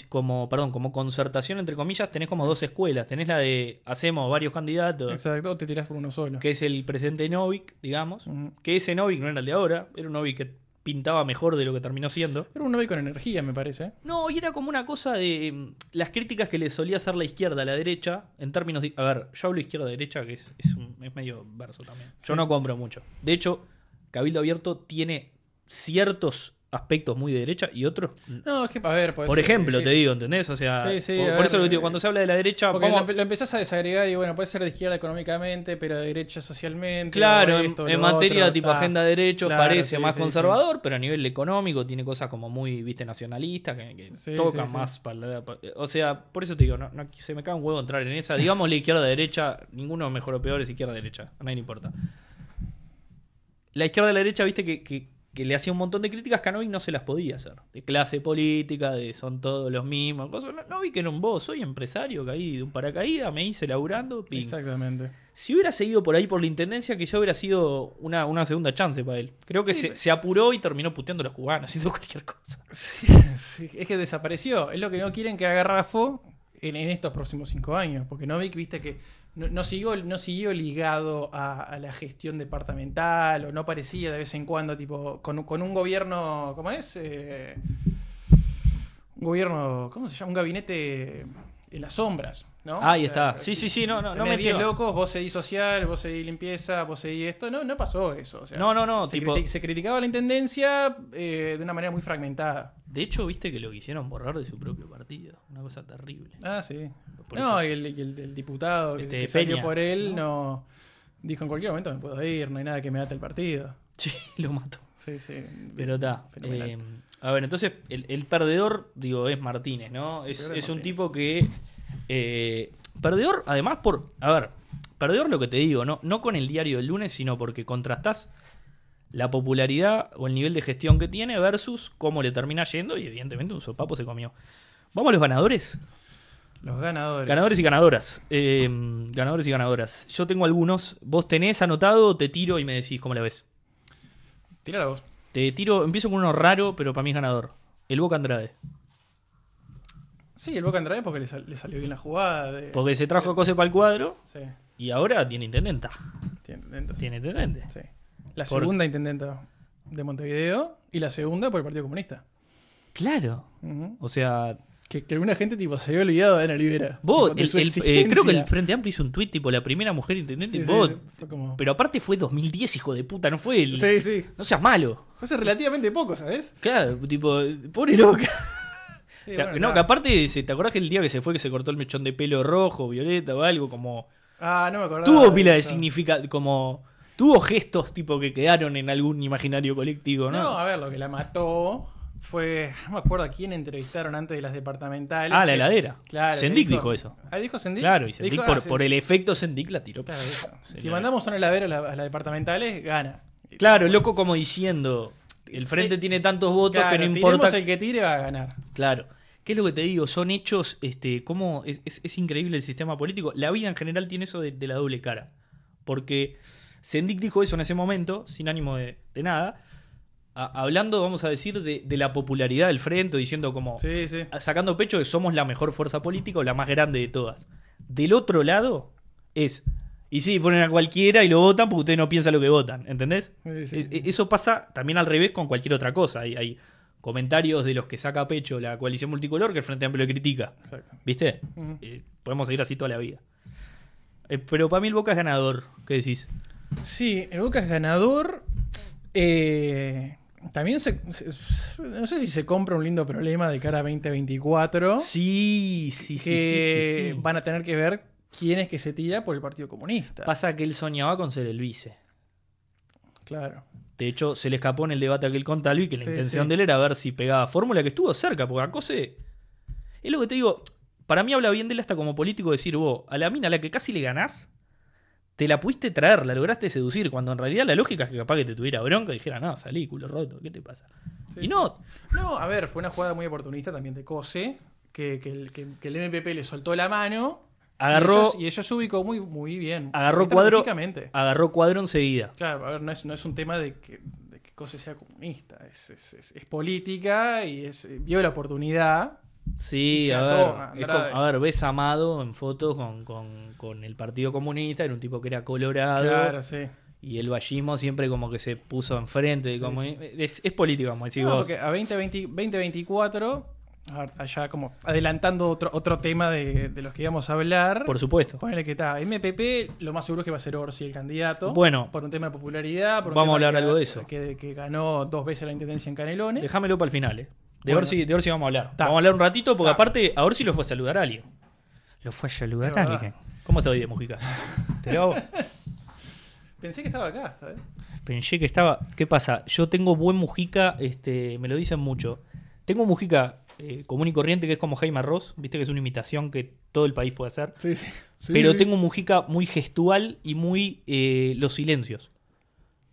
como, perdón, como concertación entre comillas, tenés como dos escuelas. Tenés la de hacemos varios candidatos, Exacto, o te tirás por uno solo. que es el presidente Novik, digamos. Que ese Novik no era el de ahora, era un Novik que pintaba mejor de lo que terminó siendo. Era un novio con energía, me parece. No, y era como una cosa de mm, las críticas que le solía hacer la izquierda a la derecha, en términos de... A ver, yo hablo izquierda-derecha, que es, es, un- es medio verso también. Yo Sí, no compro mucho. De hecho, Cabildo Abierto tiene ciertos aspectos muy de derecha y otros... No, es que, a ver, pues, Por ejemplo, eh, te digo, ¿entendés? O sea, Sí, sí, por, a por ver, eso lo que digo, eh, cuando se habla de la derecha, Porque vamos- lo, lo empezás a desagregar y bueno, puede ser de izquierda económicamente, pero de derecha socialmente. Claro, en, materia otro, tipo ta. agenda de derechos Claro, parece sí, más conservador, pero a nivel económico tiene cosas como muy, viste, nacionalistas que, que tocan más para la- pa- O sea, por eso te digo, no, no- se me cae un huevo entrar en esa. Digamos la izquierda-derecha, ninguno mejor o peor es izquierda-derecha, a nadie le importa. La izquierda-derecha, viste, que, que- que le hacía un montón de críticas que a no se las podía hacer. De clase política, de son todos los mismos, cosas. No, no vi que era un vos, soy empresario, caí de un paracaídas, me hice laburando, ping. Exactamente. Si hubiera seguido por ahí por la intendencia, quizá hubiera sido una, una segunda chance para él. Creo que Sí, se, pero- se apuró y terminó puteando a los cubanos, haciendo cualquier cosa. Sí, sí, es que desapareció. Es lo que no quieren que haga Rafo en, en estos próximos cinco años. Porque Novik, viste que no, siguió, no siguió ligado a, la gestión departamental o no parecía de vez en cuando, tipo, con, un- con un gobierno, ¿cómo es? Eh, un gobierno, ¿cómo se llama? Un gabinete en las sombras, ¿no? Ahí O sea, está. Sí, sí, sí, no, no, no tenés 10 metió. locos, vos seguís social, vos seguís limpieza, vos seguís esto. No, no pasó eso. o sea, No, no, no, Se, tipo- criti- se criticaba la intendencia eh, de una manera muy fragmentada. De hecho, viste que lo quisieron borrar de su propio partido. Una cosa terrible. Ah, sí. Por no, eso- y el, el- el diputado que, Este, que salió por él ¿no? ¿no? dijo en cualquier momento me puedo ir, no hay nada que me ate el partido. Sí, lo mató. Sí, sí. Pero está. Eh, a ver, entonces, el, el perdedor, digo, es Martínez, ¿no? Es, un tipo que. eh, perdedor, además, por. A ver, perdedor lo que te digo, ¿no? No con el diario del lunes, sino porque contrastás la popularidad o el nivel de gestión que tiene versus cómo le termina yendo y, evidentemente, un sopapo se comió. Vamos a los ganadores. Los ganadores. Ganadores y ganadoras. Eh, ganadores y ganadoras. Yo tengo algunos. Vos tenés anotado, te tiro y me decís cómo la ves. Tira la voz. Te tiro, empiezo con uno raro, pero para mí es ganador. El Boca Andrade. Sí, el Boca Andrade porque le, sal- le salió bien la jugada. de- Porque se trajo a Cose para el cuadro Sí, y ahora tiene intendenta. tiene intendenta, sí. Tiene intendente. Sí. La Por- segunda intendenta de Montevideo y la segunda por el Partido Comunista. Claro. O sea, que, que alguna gente tipo se había olvidado de Ana Olivera. vos, de el- el- eh, creo que el. Frente Amplio hizo un tuit tipo la primera mujer intendente Sí, vos. sí, fue como- Pero aparte fue 2010, hijo de puta, no fue el. Sí, sí. No seas malo. Fue hace relativamente poco, ¿sabes? Claro, tipo, pobre loca. Sí, Que- bueno, no, que aparte, ¿se- ¿te acordás que el día que se fue que se cortó el mechón de pelo rojo, violeta o algo? Como. Ah, no me acordaba. Tuvo pila de eso. significado. Como. Tuvo gestos tipo que quedaron en algún imaginario colectivo, ¿no? No, a ver, lo que la mató fue. No me acuerdo a quién entrevistaron antes de las departamentales. ah, la que- heladera. Claro. Sendik que dijo eso. Ah, dijo Sendik. Claro, y Dijo, por, ah, por sí. el efecto Sendik la tiró. Claro. Si mandamos una heladera a, la- a las departamentales, gana. Claro, loco como diciendo. El frente Eh, tiene tantos votos Claro, que no importa. el que tire va a ganar. Claro. ¿Qué es lo que te digo? Son hechos, este, cómo es, es- es increíble el sistema político. La vida en general tiene eso de, de la doble cara. Porque Sendik dijo eso en ese momento, sin ánimo de, de nada, a- hablando, vamos a decir, de, de la popularidad del frente, diciendo como, Sí, sí. sacando pecho que somos la mejor fuerza política o la más grande de todas. Del otro lado es, y sí, ponen a cualquiera y lo votan porque ustedes no piensan lo que votan, ¿entendés? Sí, E- Eso pasa también al revés con cualquier otra cosa. Hay, hay comentarios de los que saca pecho la coalición multicolor que el Frente Amplio critica. Exacto. ¿Viste? Eh, podemos seguir así toda la vida. Eh, pero para mí el Boca es ganador. ¿Qué decís? Sí, el Boca es ganador. Eh, también se, se- no sé si se compra un lindo problema de cara a 2024. Sí, sí, sí, que sí, sí, sí. van a tener que ver quién es que se tira por el Partido Comunista. Pasa que él soñaba con ser el vice. claro. De hecho, se le escapó en el debate aquel con Talvi que la intención de él era ver si pegaba fórmula que estuvo cerca, porque Acose. Es lo que te digo. Para mí habla bien de él hasta como político decir, vos, a la mina a la que casi le ganás, te la pudiste traer, la lograste seducir, cuando en realidad la lógica es que capaz que te tuviera bronca y dijera, no, salí, culo roto, ¿qué te pasa? Sí, y no, No, a ver, fue una jugada muy oportunista también de Cose, que, que el, que- que el MPP le soltó la mano. Agarró- Y ellos, se ubicó muy, muy bien. Agarró cuadro- agarró cuadro enseguida. Claro, a ver, no es, no es un tema de que, de que Cose sea comunista. Es, es- es- es política y es, vio la oportunidad. Sí, a ver, como- a ver, ves a Amado en fotos con, con- con el Partido Comunista, era un tipo que era colorado. Claro, sí. Y el vallismo siempre como que se puso enfrente. Sí, como, sí. Es, es político, como decís No, vos. porque a 2020 2024, a ver, allá como adelantando otro, otro tema de, de los que íbamos a hablar. Por supuesto. Ponele que está, MPP, lo más seguro es que va a ser Orsi el candidato. Bueno. Por un tema de popularidad. Por un Vamos a hablar que- algo de eso. Que, que ganó dos veces la intendencia en Canelones. Déjamelo para el final, eh. De, Bueno. Orsi, de Orsi vamos a hablar. Ta. Vamos a hablar un ratito, porque Ta. aparte a Orsi lo fue a saludar a alguien. Lo fue a saludar a alguien. ¿Cómo está hoy de Mujica? ¿Te lo hago? Pensé que estaba acá, ¿sabes? Pensé que estaba. ¿Qué pasa? Yo tengo buen Mujica, este, me lo dicen mucho. Tengo un Mujica eh, común y corriente que es como Jaime Ross, viste que es una imitación que todo el país puede hacer. Sí, sí. pero tengo un Mujica muy gestual y muy eh, los silencios.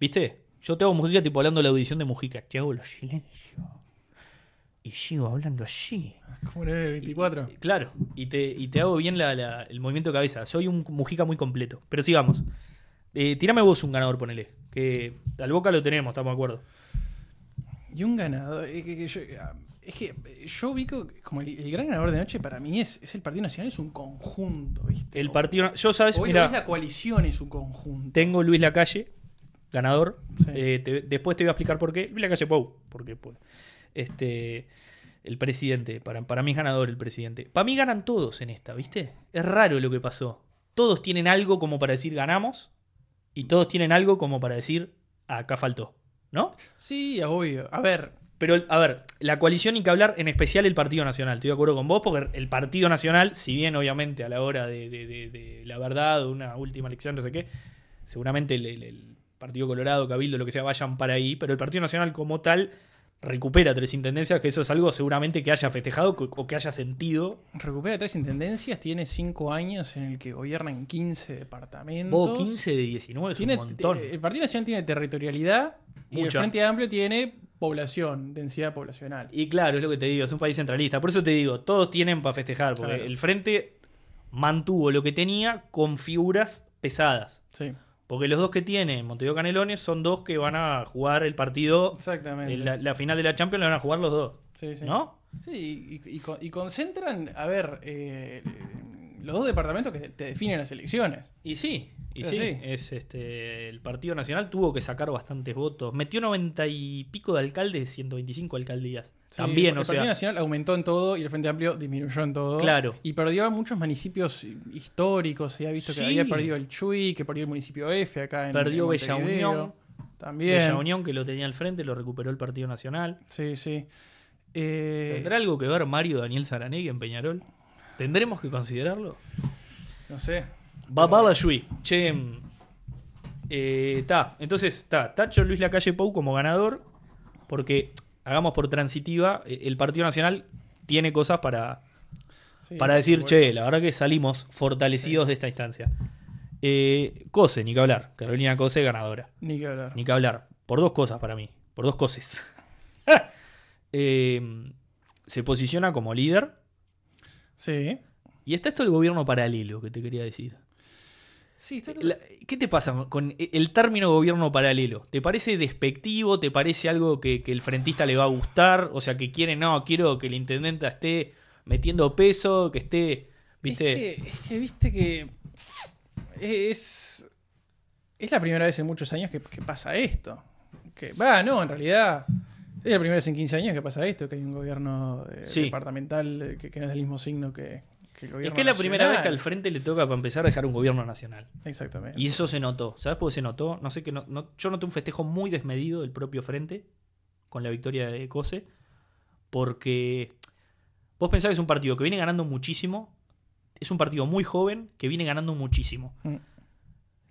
¿Viste? Yo tengo Mujica tipo hablando de la audición de Mujica. Te hago los silencios. Y sigo hablando así. Como 924. Y- Claro, y te, y te hago bien la- la- el movimiento de cabeza. Soy un Mujica muy completo. Pero sigamos. Eh, tirame vos un ganador, ponele. Que al Boca lo tenemos, estamos de acuerdo. Y un ganador. eh, que- que yo- ah, Es que yo ubico como el, el gran ganador de noche para mí es, es el Partido Nacional, es un conjunto, ¿viste? El partido. Yo, sabes, es- mira, es la coalición es un conjunto. tengo Luis Lacalle, ganador. Sí. Eh, te- después te voy a explicar por qué. Luis Lacalle Pou, porque pues, este, el presidente, para, para mí es ganador el presidente. Para mí ganan todos en esta, ¿viste? Es raro lo que pasó. Todos tienen algo como para decir ganamos y todos tienen algo como para decir acá faltó, ¿no? Sí, obvio. A ver, Pero, a ver, la coalición y que hablar, en especial el Partido Nacional. Estoy de acuerdo con vos, porque el Partido Nacional, si bien obviamente a la hora de, de- de- de la verdad, una última elección, no sé qué, seguramente el, el- el Partido Colorado, Cabildo, lo que sea, vayan para ahí, pero el Partido Nacional como tal recupera tres intendencias, que eso es algo seguramente que haya festejado o que haya sentido. recupera tres intendencias, tiene cinco años en el que gobiernan 15 departamentos. Vos, 15 de 19 es Tiene- un montón. El Partido Nacional tiene territorialidad y el. Frente Amplio tiene población, densidad poblacional. Y claro, es lo que te digo, es un país centralista. Por eso te digo, todos tienen para festejar, porque Claro. el Frente mantuvo lo que tenía con figuras pesadas. Sí, Porque los dos que tiene Montevideo Canelones son dos que van a jugar el partido. exactamente. en La, la final de la Champions la van a jugar los dos. Sí, sí. ¿No? Sí, y, y y concentran, a ver, eh, los dos departamentos que te definen las elecciones. Y sí, y sí. Es este. El Partido Nacional tuvo que sacar bastantes votos. Metió 90 y pico de alcaldes, 125 alcaldías. Sí, También, o el Partido sea. Nacional aumentó en todo y el Frente Amplio disminuyó en todo. Claro. Y perdió a muchos municipios históricos. Se había visto que Sí. había perdido el Chuy, que perdió el municipio F acá en Perdió en Bella. Unión. También. Bella Unión, que lo tenía al frente, lo recuperó el Partido Nacional. Sí, sí. Eh, ¿Tendrá algo que ver Mario Daniel Zaranegui en Peñarol? ¿Tendremos que considerarlo? no sé. Babala Yui. Che. mm, eh, Está. Entonces, está. Tacho Luis Lacalle Pou como ganador. Porque, hagamos por transitiva, eh, el Partido Nacional tiene cosas para, Sí, para decir, che, la verdad que salimos fortalecidos de esta instancia. Eh, Cose, ni que hablar. Carolina Cose, ganadora. Ni que hablar. Ni que hablar. Por dos cosas para mí. Por dos cosas. Eh, se posiciona como líder. Sí. Y está esto del gobierno paralelo que te quería decir. Sí, está La- ¿Qué te pasa con el término gobierno paralelo? ¿Te parece despectivo? ¿Te parece algo que, que el frentista le va a gustar? O sea, que quiere, no, quiero que el intendente esté metiendo peso, que esté, ¿viste? Es que, es que viste que es, es la primera vez en muchos años que, que pasa esto. Que va, no, en realidad Es la primera vez en 15 años que pasa esto, que hay un gobierno eh, Sí. departamental eh, que, que no es del mismo signo que, que el gobierno Es que es la primera vez que al frente le toca para empezar a dejar un gobierno nacional. Exactamente. Y eso se notó. ¿Sabes por qué se notó? No sé que no, no- yo noté un festejo muy desmedido del propio frente con la victoria de Cose. Porque vos pensás que es un partido que viene ganando muchísimo. Es un partido muy joven que viene ganando muchísimo. Mm.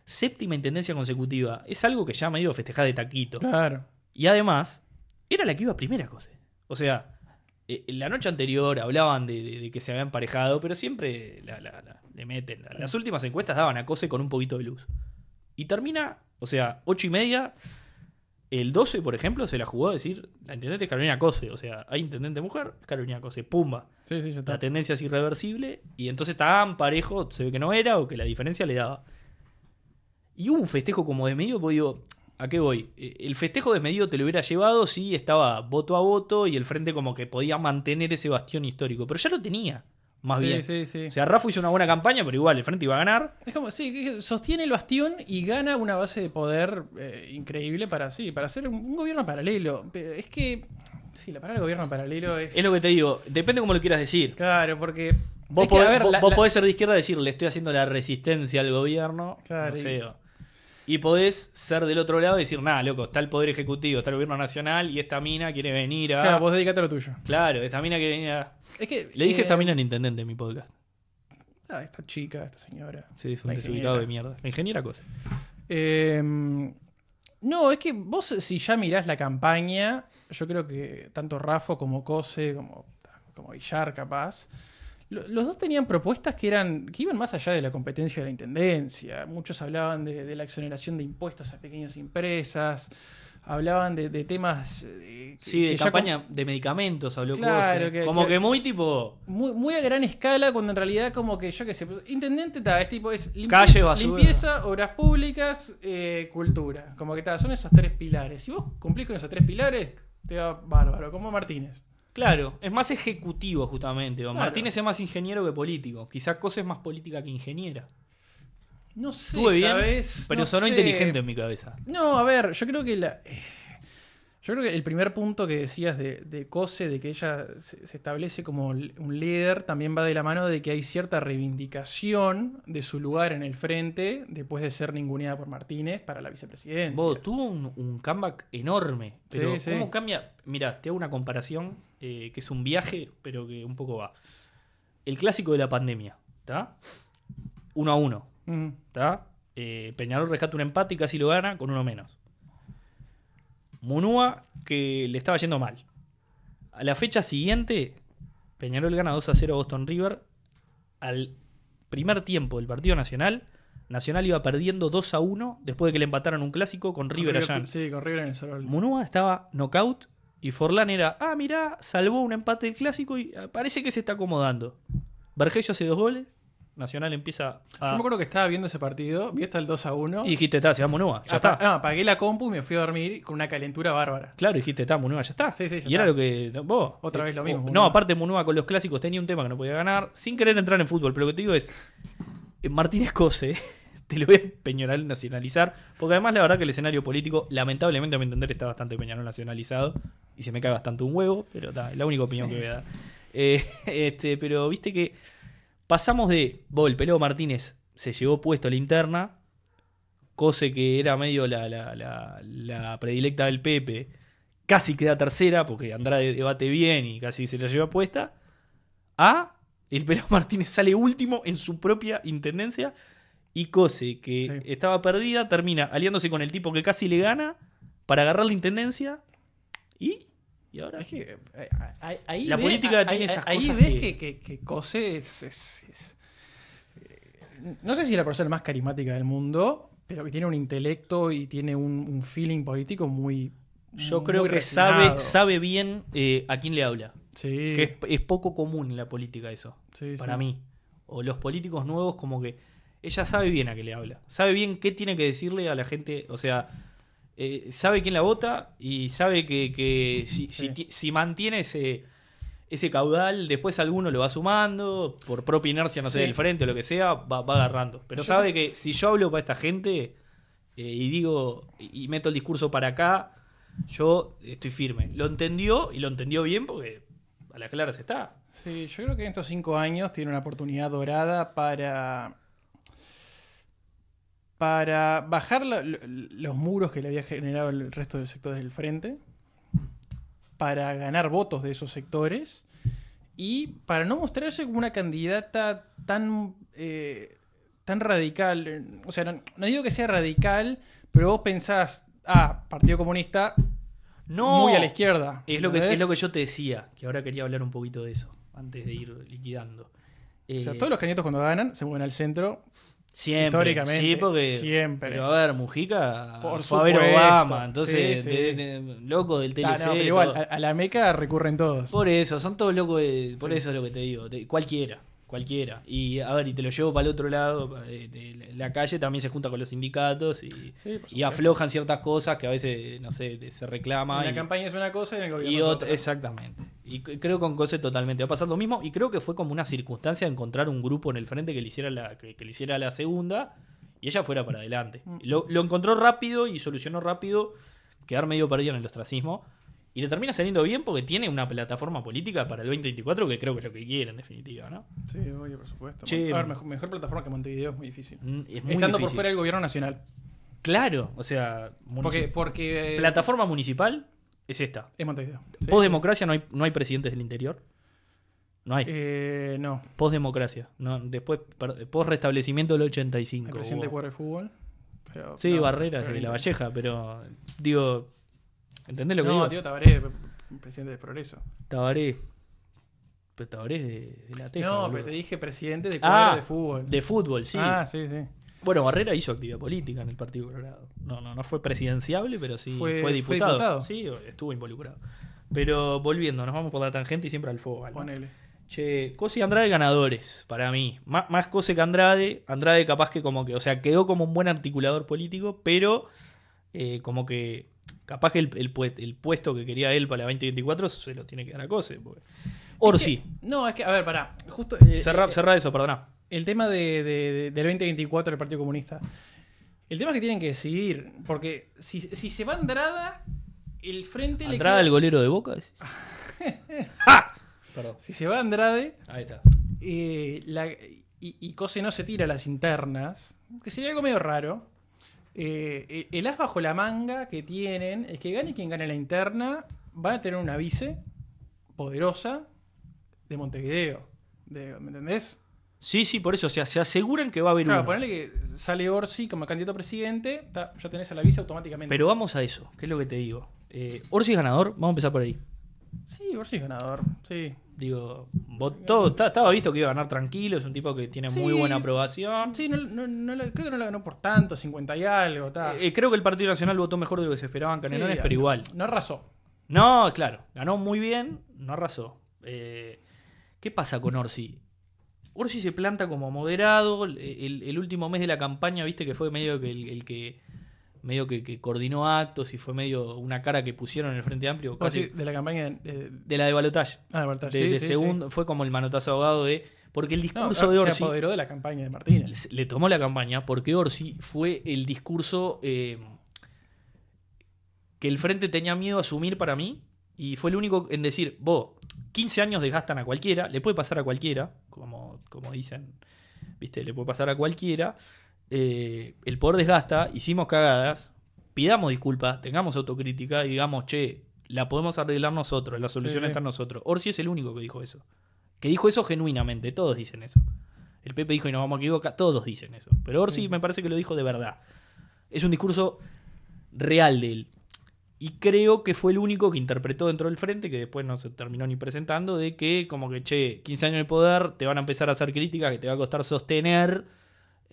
Séptima intendencia consecutiva. Es algo que ya me iba a festejar de taquito. Claro. Y además, era la que iba primera Cose. O sea, eh, la noche anterior hablaban de, de- de que se había emparejado, pero siempre la- la- la- le meten. La- Las últimas encuestas daban a Cose con un poquito de luz. Y termina, o sea, ocho y media. El 12, por ejemplo, se la jugó a decir, la intendente es Carolina Cose. O sea, hay intendente mujer, es Carolina Cose. Pumba. Sí, sí, ya está. La tendencia es irreversible. Y entonces tan parejo, se ve que no era o que la diferencia le daba. Y hubo un festejo como desmedido, porque digo, ¿a qué voy? Eh, El festejo desmedido te lo hubiera llevado si estaba voto a voto y el frente como que podía mantener ese bastión histórico. Pero ya lo tenía, más sí, bien. sí, sí. O sea, Rafa hizo una buena campaña, pero igual el frente iba a ganar. Es como, sí, sostiene el bastión y gana una base de poder eh, increíble para, sí, para hacer un, gobierno paralelo. Pero es que, sí, la palabra gobierno paralelo es... Es lo que te digo, depende cómo lo quieras decir. Claro, porque... Vos, que, podés, a ver, vos- la- vos la- podés ser de izquierda y decir, le estoy haciendo la resistencia al gobierno. Claro, no sé, Y podés ser del otro lado y decir, nada, loco, está el Poder Ejecutivo, está el Gobierno Nacional y esta mina quiere venir a. Claro, vos dedicate a lo tuyo. Claro, esta mina quiere venir a. Es que... Le dije eh, esta mina al intendente en mi podcast. ah, esta chica, esta señora. Sí, es un desubicado de mierda. La ingeniera cosa. Eh, no, es que vos si ya mirás la campaña, yo creo que tanto Rafa como Cose, como, como Villar capaz, los dos tenían propuestas que eran que iban más allá de la competencia de la intendencia. Muchos hablaban de, de la exoneración de impuestos a pequeñas empresas, hablaban de, de temas... eh, Sí, de campaña de medicamentos habló Claro, que- Como que- que, muy tipo. muy, muy a gran escala, cuando en realidad como que yo qué sé, intendente ta, es tipo, es limpieza, Calle, basura. limpieza, obras públicas, eh, cultura. Como que ta, son esos tres pilares. Si vos cumplís con esos tres pilares, te va bárbaro, como Martínez. Claro, es más ejecutivo justamente. Claro. Martínez es más ingeniero que político. Quizá Cose es más política que ingeniera. No sé, bien, ¿sabes? pero No sonó sé. inteligente en mi cabeza. No, a ver, yo creo que la. Yo creo que el primer punto que decías de, de Cose, de que ella se, se establece como un líder, también va de la mano de que hay cierta reivindicación de su lugar en el frente después de ser ninguneada por Martínez para la vicepresidencia. Vos, tuvo un, un comeback enorme. Pero Sí, sí. ¿cómo cambia? Mira, te hago una comparación eh, que es un viaje, pero que un poco va. El clásico de la pandemia, ¿está? Uno a uno, ¿está? Eh, Peñarol rescata un empate y casi lo gana con uno menos. Munúa, que le estaba yendo mal. A la fecha siguiente, Peñarol gana 2 a 0 a Boston River. Al primer tiempo del partido nacional, Nacional iba perdiendo 2 a 1 después de que le empataron un clásico con River allá. en- Sí, con River en el. Munúa estaba knockout y Forlán era, ah, mirá, salvó un empate del clásico y ah, parece que se está acomodando. Vergesio hace dos goles, Nacional empieza a... Yo me acuerdo que estaba viendo ese partido, vi hasta el 2 a 1. Y dijiste, está, se va Munúa, ya está. No, apagué la compu y me fui a dormir con una calentura bárbara. Claro, dijiste, está, Munúa, ya está. Sí, sí, ya y era lo que... Vos, Otra vez lo mismo, No, aparte Munúa con los clásicos tenía un tema que no podía ganar, sin querer entrar en fútbol, pero lo que te digo es, eh, Martínez Cose, te lo voy a Peñarol nacionalizar, porque además la verdad que el escenario político, lamentablemente a mi entender, está bastante Peñarol nacionalizado, y se me cae bastante un huevo, pero está, es la única opinión que voy a dar. Eh, este, pero viste que pasamos de, vos, el pelado Martínez se llevó puesto a la interna, Cose que era medio la, la- la- la predilecta del Pepe, casi queda tercera porque Andrade debate bien y casi se la lleva puesta, a el pelado Martínez sale último en su propia intendencia y Cose, que Sí. estaba perdida, termina aliándose con el tipo que casi le gana para agarrar la intendencia y... Y ahora... Es que eh, ahí- ahí La ve- política ahí- tiene esas ahí cosas ves que- que, Cose es, es- es- eh, No sé si es la persona más carismática del mundo, pero que tiene un intelecto y tiene un, un feeling político muy. Yo muy creo que refinado. sabe, sabe bien eh, a quién le habla. Sí, Que es, es poco común en la política eso, sí, para sí. mí. O los políticos nuevos como que ella sabe bien a qué le habla. Sabe bien qué tiene que decirle a la gente. O sea, eh, sabe quién la vota y sabe que, que si, Sí. mantiene ese, ese caudal, después alguno lo va sumando, por propia inercia, no sé, Sí. del frente o lo que sea, va, va agarrando. Pero Yo sabe que si yo hablo para esta gente eh, y digo, y, meto el discurso para acá, Yo estoy firme. Lo entendió y lo entendió bien porque a las claras está. Sí, yo creo que en estos cinco años tiene una oportunidad dorada para. Para bajar lo- lo- los muros que le había generado el resto de sectores del frente, para ganar votos de esos sectores y para no mostrarse como una candidata tan. eh, tan radical. O sea, no, no digo que sea radical, pero vos pensás, ah, Partido Comunista, No. muy a la izquierda. Es lo, que, es lo que yo te decía, que ahora quería hablar un poquito de eso, antes de ir liquidando. O sea, Eh, todos los candidatos cuando ganan se mueven al centro Siempre. históricamente, Sí, porque. siempre. Pero a ver, Mujica Por fue a ver. Obama, entonces, Sí, sí. de- de- loco del TLC. Ah, no, pero igual, todo. a, a la Meca recurren todos. Por eso, son todos locos de- Por Sí. eso es lo que te digo. cualquiera, cualquiera. Y a ver, y te lo llevo para el otro lado. eh, de la calle también se junta con los sindicatos y, Sí, aflojan ciertas cosas que a veces, no sé, de- se reclama. En la y- campaña es una cosa y en el gobierno Y es otra, exactamente. Y creo que con Cose totalmente va a pasar lo mismo. Y creo que fue como una circunstancia de encontrar un grupo en el frente que le hiciera la, que, que le hiciera la segunda y ella fuera para adelante. Mm. Lo, lo encontró rápido y solucionó rápido quedar medio perdido en el ostracismo. Y le termina saliendo bien porque tiene una plataforma política para el 2024 que creo que es lo que quiere en definitiva, ¿no? Sí, obvio, por supuesto. A ver, mejor, mejor plataforma que Montevideo es muy difícil. Mm, Es muy Estando por fuera del gobierno nacional. Claro, o sea, Porque, porque eh, plataforma municipal es esta. es Montevideo. Sí, Post-democracia no hay, no hay presidentes del interior. No hay. sí. Eh, no. Post-democracia. No, después, per- post-restablecimiento del 85. El presidente de hubo. cuadro de fútbol. pero- Sí, no, Barreras de la. Valleja, pero digo, ¿entendés lo que No, digo? tío Tabaré, presidente de Progreso. Tabaré. Pero Tabaré es de, de la Teja. no, boludo. pero te dije presidente de cuadro Ah, de fútbol. De fútbol, sí. Ah, sí, sí. Bueno, Barrera hizo actividad política en el Partido Colorado. No, no, no fue presidenciable, pero sí Fue- fue, fue diputado. diputado. Sí, estuvo involucrado. Pero volviendo, nos vamos por la tangente y siempre al fútbol. ¿no? Ponele. Che, Cose y Andrade ganadores, para mí. Má- más Cose que Andrade. Andrade capaz que como que, o sea, quedó como un buen articulador político, pero eh, como que capaz que el, el pue- el puesto que quería él para la 2024 se lo tiene que dar a Cose. porque- Orsi, Es que- no, es que, a ver, pará. Justo. eh, cerra, eh, cerra eso, perdona. el tema de, de- de- del 2024 del Partido Comunista. El tema es que tienen que decidir. Porque si, si se va Andrada, el frente le Andrade queda- el golero de Boca. ¡Ja! Perdón. Si se va Andrade Ahí está. eh, la- y, y Cose no se tira a las internas, que sería algo medio raro. Eh, el as bajo la manga que tienen es que gane quien gane la interna, van a tener una vice poderosa de Montevideo. De- ¿Me entendés? Sí, sí, por eso. O sea, se aseguran que va a haber Claro, uno. ponele que sale Orsi como candidato a presidente, ta, ya tenés a la vice automáticamente. Pero vamos a eso, que es lo que te digo. Eh, Orsi es ganador, vamos a empezar por ahí. Sí, Orsi es ganador. Sí. Digo, todo, estaba visto que iba a ganar tranquilo, es un tipo que tiene muy buena aprobación. Sí, no, no- creo que no la ganó por tanto, 50 y algo. ta. Eh, creo que el Partido Nacional votó mejor de lo que se esperaban Canelones, Sí, pero igual. No arrasó. No, claro, ganó muy bien, no arrasó. Eh, ¿Qué pasa con Orsi? Orsi se planta como moderado. El, el- el último mes de la campaña, viste que fue medio que el, el que medio que, que coordinó actos y fue medio una cara que pusieron en el Frente Amplio. Vos Casi, de la campaña de, la de Balotage. ah, de Baltar. De, Sí, de sí, segundo, fue como el manotazo ahogado de. Porque el. No, discurso de se Orsi. apoderó de la campaña de Martínez. le tomó la campaña porque Orsi fue el discurso eh, que el frente tenía miedo a asumir para mí y fue el único en decir, vos, 15 años desgastan a cualquiera, le puede pasar a cualquiera, como, como dicen, viste, le puede pasar a cualquiera, eh, el poder desgasta, hicimos cagadas, pidamos disculpas, tengamos autocrítica y digamos, che, la podemos arreglar nosotros, la solución Sí, está en nosotros. Orsi es el único que dijo eso. Que dijo eso genuinamente, todos dicen eso. El Pepe dijo y nos vamos a equivocar, todos dicen eso. Pero Orsi Sí. me parece que lo dijo de verdad. Es un discurso real de él. Y creo que fue el único que interpretó dentro del frente, que después no se terminó ni presentando, de que como que, che, 15 años de poder, te van a empezar a hacer críticas que te va a costar sostener,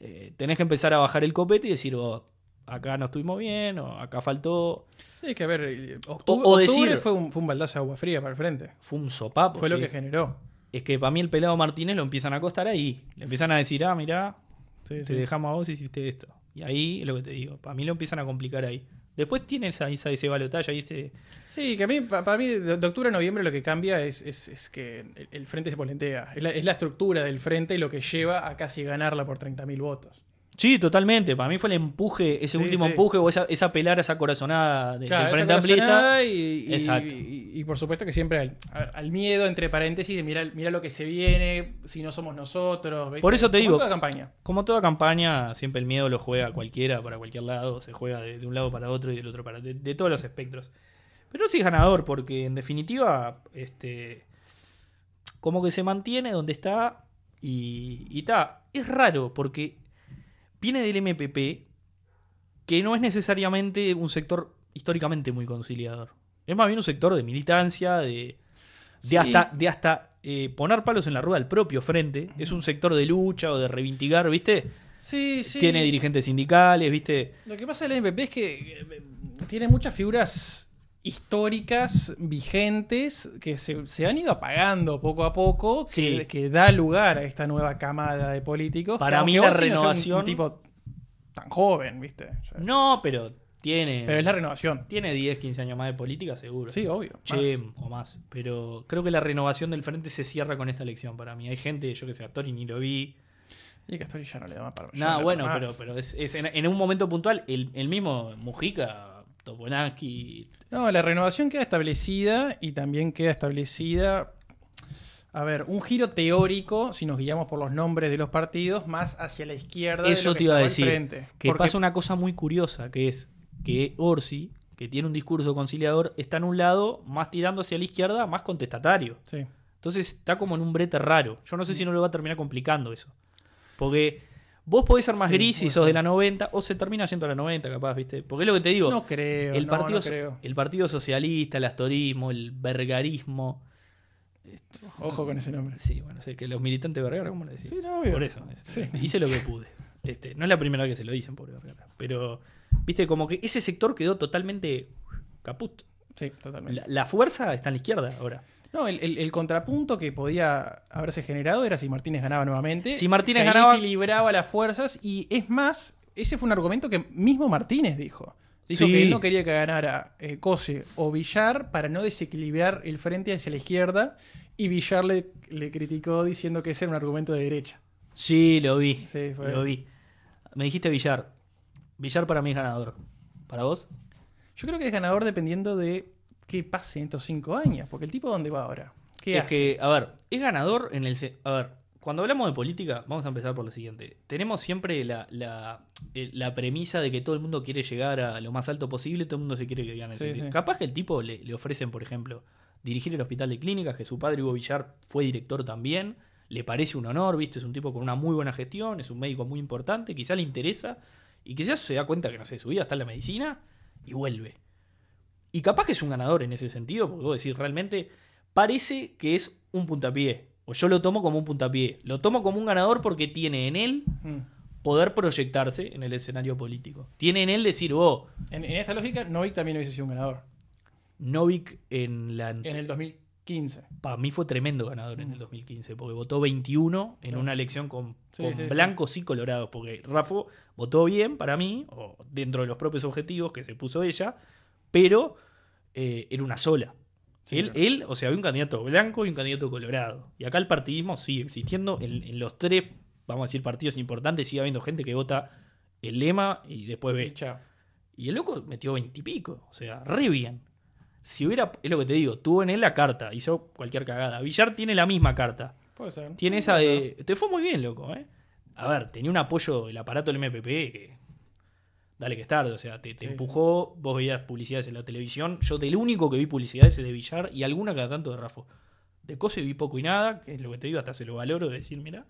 eh, tenés que empezar a bajar el copete y decir, oh, acá no estuvimos bien, o acá faltó, Sí, es que a ver, eh, octubre, o octubre decir- fue, un, fue un baldazo de agua fría para el frente. fue un sopapo. fue lo que generó. Es que para mí el pelado Martínez lo empiezan a acostar ahí. Le empiezan a decir, ah, mirá, Sí, te sí. dejamos a vos y hiciste esto. Y ahí es lo que te digo. Para mí lo empiezan a complicar ahí. Después tiene esa, esa- ese balotaje, ese. Sí, que a mí, pa- para mí, de, octubre a noviembre lo que cambia es, es- que el, el frente se polentea. Es la, es la estructura del frente lo que lleva a casi ganarla por 30.000 votos. Sí, totalmente. Para mí fue el empuje, ese Sí, último sí. empuje o esa, esa pelar, esa corazonada de- Claro, del Frente Amplista. Y, y- Exacto. y- y por supuesto que siempre al, miedo, entre paréntesis, de mira, mira lo que se viene, si no somos nosotros. Por eso te Como digo- toda campaña. Como toda campaña, siempre el miedo lo juega cualquiera para cualquier lado, se juega de, de un lado para otro y del otro para de, de todos los espectros. Pero sí es ganador porque en definitiva, este, como que se mantiene donde está y y está. Es raro porque viene del MPP que no es necesariamente un sector históricamente muy conciliador. Es más bien un sector de militancia, de, de Sí. hasta, de hasta eh, poner palos en la rueda al propio frente. Es un sector de lucha o de reivindicar, ¿viste? Sí, sí. Tiene dirigentes sindicales, ¿viste? Lo que pasa del MPP es que eh, tiene muchas figuras históricas vigentes que se, se han ido apagando poco a poco, que, Sí. que da lugar a esta nueva camada de políticos. Para mí la sí no un- renovación- tipo tan joven, ¿viste? O sea, No, pero tiene. Pero es la renovación. Tiene 10, 15 años más de política, seguro. Sí, obvio. Che, más. o más. Pero creo que la renovación del frente se cierra con esta elección para mí. Hay gente, yo que sé, Tori ni lo vi. Y que Astori ya no le da más para no bueno, más. pero, pero es, es en, en un momento puntual, el, el mismo Mujica, Topolanski. No, la renovación queda establecida y también queda establecida. A ver, un giro teórico, si nos guiamos por los nombres de los partidos, más hacia la izquierda. de Eso lo que te iba a decir. frente. Que Porque- pasa una cosa muy curiosa, que es que Orsi, que tiene un discurso conciliador, está en un lado más tirando hacia la izquierda, más contestatario. Sí. Entonces está como en un brete raro. Yo no sé si no lo va a terminar complicando eso. Porque vos podés ser más Sí, gris y puede sos de la 90 o se termina yendo a la 90 capaz, ¿viste? Porque es lo que te digo. No creo. el, no, partido, no creo. el Partido Socialista, el astorismo, el vergarismo. Ojo con ese nombre. Sí, bueno, sé que los militantes Vergara, ¿cómo le decís? Sí, no, obvio. Por eso. es- Sí. Hice lo que pude. Este, no es la primera vez que se lo dicen, pobre Vergara. Pero, viste, como que ese sector quedó totalmente caput. Sí, totalmente. La, la fuerza está en la izquierda ahora. No, el, el- el contrapunto que podía haberse generado era si Martínez ganaba nuevamente. Si Martínez ganaba- equilibraba las fuerzas y es más, ese fue un argumento que mismo Martínez dijo. Dijo Sí. que él no quería que ganara eh, Cose o Villar para no desequilibrar el frente hacia la izquierda y Villar le, le criticó diciendo que ese era un argumento de derecha. Sí, lo vi. Sí, fue- Lo vi. Me dijiste Villar. Villar para mí es ganador. ¿Para vos? Yo creo que es ganador dependiendo de qué pase en estos cinco años, porque el tipo dónde va ahora. ¿Qué es hace? que, a ver, es ganador en el... A ver, cuando hablamos de política, vamos a empezar por lo siguiente. Tenemos siempre la, la, eh, la premisa de que todo el mundo quiere llegar a lo más alto posible, todo el mundo se quiere que gane. Sí, sí. Capaz que el tipo le, le ofrecen, por ejemplo, dirigir el hospital de clínicas, que su padre Hugo Villar fue director también. Le parece un honor, ¿viste? Es un tipo con una muy buena gestión, es un médico muy importante, quizá le interesa y quizás se da cuenta que, no sé, su vida está en la medicina y vuelve. Y capaz que es un ganador en ese sentido, porque vos decís, realmente parece que es un puntapié. O yo lo tomo como un puntapié. Lo tomo como un ganador porque tiene en él Mm. poder proyectarse en el escenario político. Tiene en él decir, oh, En, en esta lógica, Novik también hubiese sido un ganador. Novik en la... En el 2015. Para mí fue tremendo ganador en el 2015, porque votó 21 en una elección con, Sí, con sí, sí. blancos y colorados, porque Rafa votó bien para mí, o dentro de los propios objetivos que se puso ella, pero eh, era una sola. Sí, él, claro. él, o sea, había un candidato blanco y un candidato colorado. Y acá el partidismo sigue existiendo en, en los tres, vamos a decir, partidos importantes, sigue habiendo gente que vota el lema y después ve. Y el loco metió veintipico. O sea, re bien. Si hubiera, es lo que te digo, tuvo en él la carta, hizo cualquier cagada. Villar tiene la misma carta. Puede ser. Tiene esa de. Te fue muy bien, loco, ¿eh? A ver, tenía un apoyo del aparato del MPP que. Dale que es tarde, o sea, te, te Sí. empujó, vos veías publicidades en la televisión. Yo del único que vi publicidades es de Villar y alguna cada tanto de Rafo. De Cose vi poco y nada, que es lo que te digo, hasta se lo valoro de decir, mira.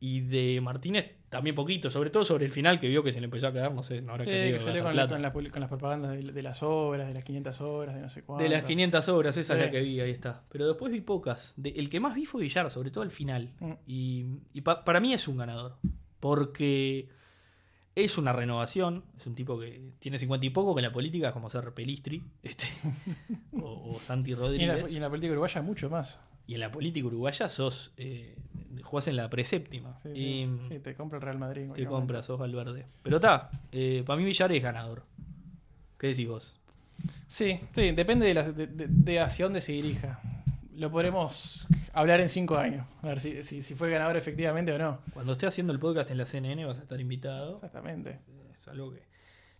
Y de Martínez también poquito, sobre todo sobre el final que vio que se le empezó a quedar, no sé, no habrá Sí, que, que salió con, la- con las, puli- con las propagandas de, de las obras, de las 500 horas, de no sé cuánto. De las 500 obras, esa es la que vi, ahí está. Pero después vi pocas. De- el que más vi fue Villar, sobre todo al final. Mm. Y, y pa- para mí es un ganador. Porque es una renovación. Es un tipo que tiene 50 y poco, que en la política es como ser Pelistri este, o, o Santi Y en, Rodríguez. la, y en la política uruguaya mucho más. Y en la política uruguaya sos. Eh, jugás en la preséptima. Sí, y sí. Sí, te compra el Real Madrid. te compras, sos Valverde. Pero está, para mí Villar es ganador. ¿Qué decís vos? Sí, sí, depende de, la- de- de- de hacia dónde se dirija. Lo podremos hablar en cinco años. A ver si, si, si fue ganador efectivamente o no. Cuando esté haciendo el podcast en la CNN vas a estar invitado. Exactamente. Es algo que.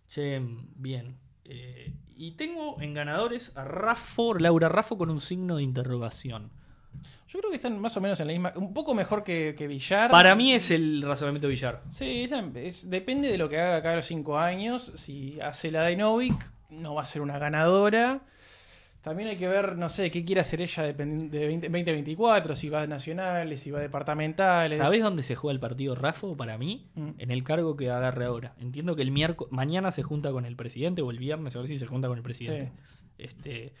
Che, bien. Eh, y tengo en ganadores a Raffo, Laura Raffo con un signo de interrogación. Yo creo que están más o menos en la misma. Un poco mejor que, que Villar. Para mí es el razonamiento Villar. Sí, es- depende de lo que haga cada cinco años. Si hace la de Novik, no va a ser una ganadora. También hay que ver, no sé, qué quiere hacer ella de 20 2024, si va a nacionales, si va a departamentales. ¿Sabés dónde se juega el partido Raffo para mí? Mm. En el cargo que agarre ahora. Entiendo que el miércoles, mañana se junta con el presidente o el viernes, a ver si se junta con el presidente. Este,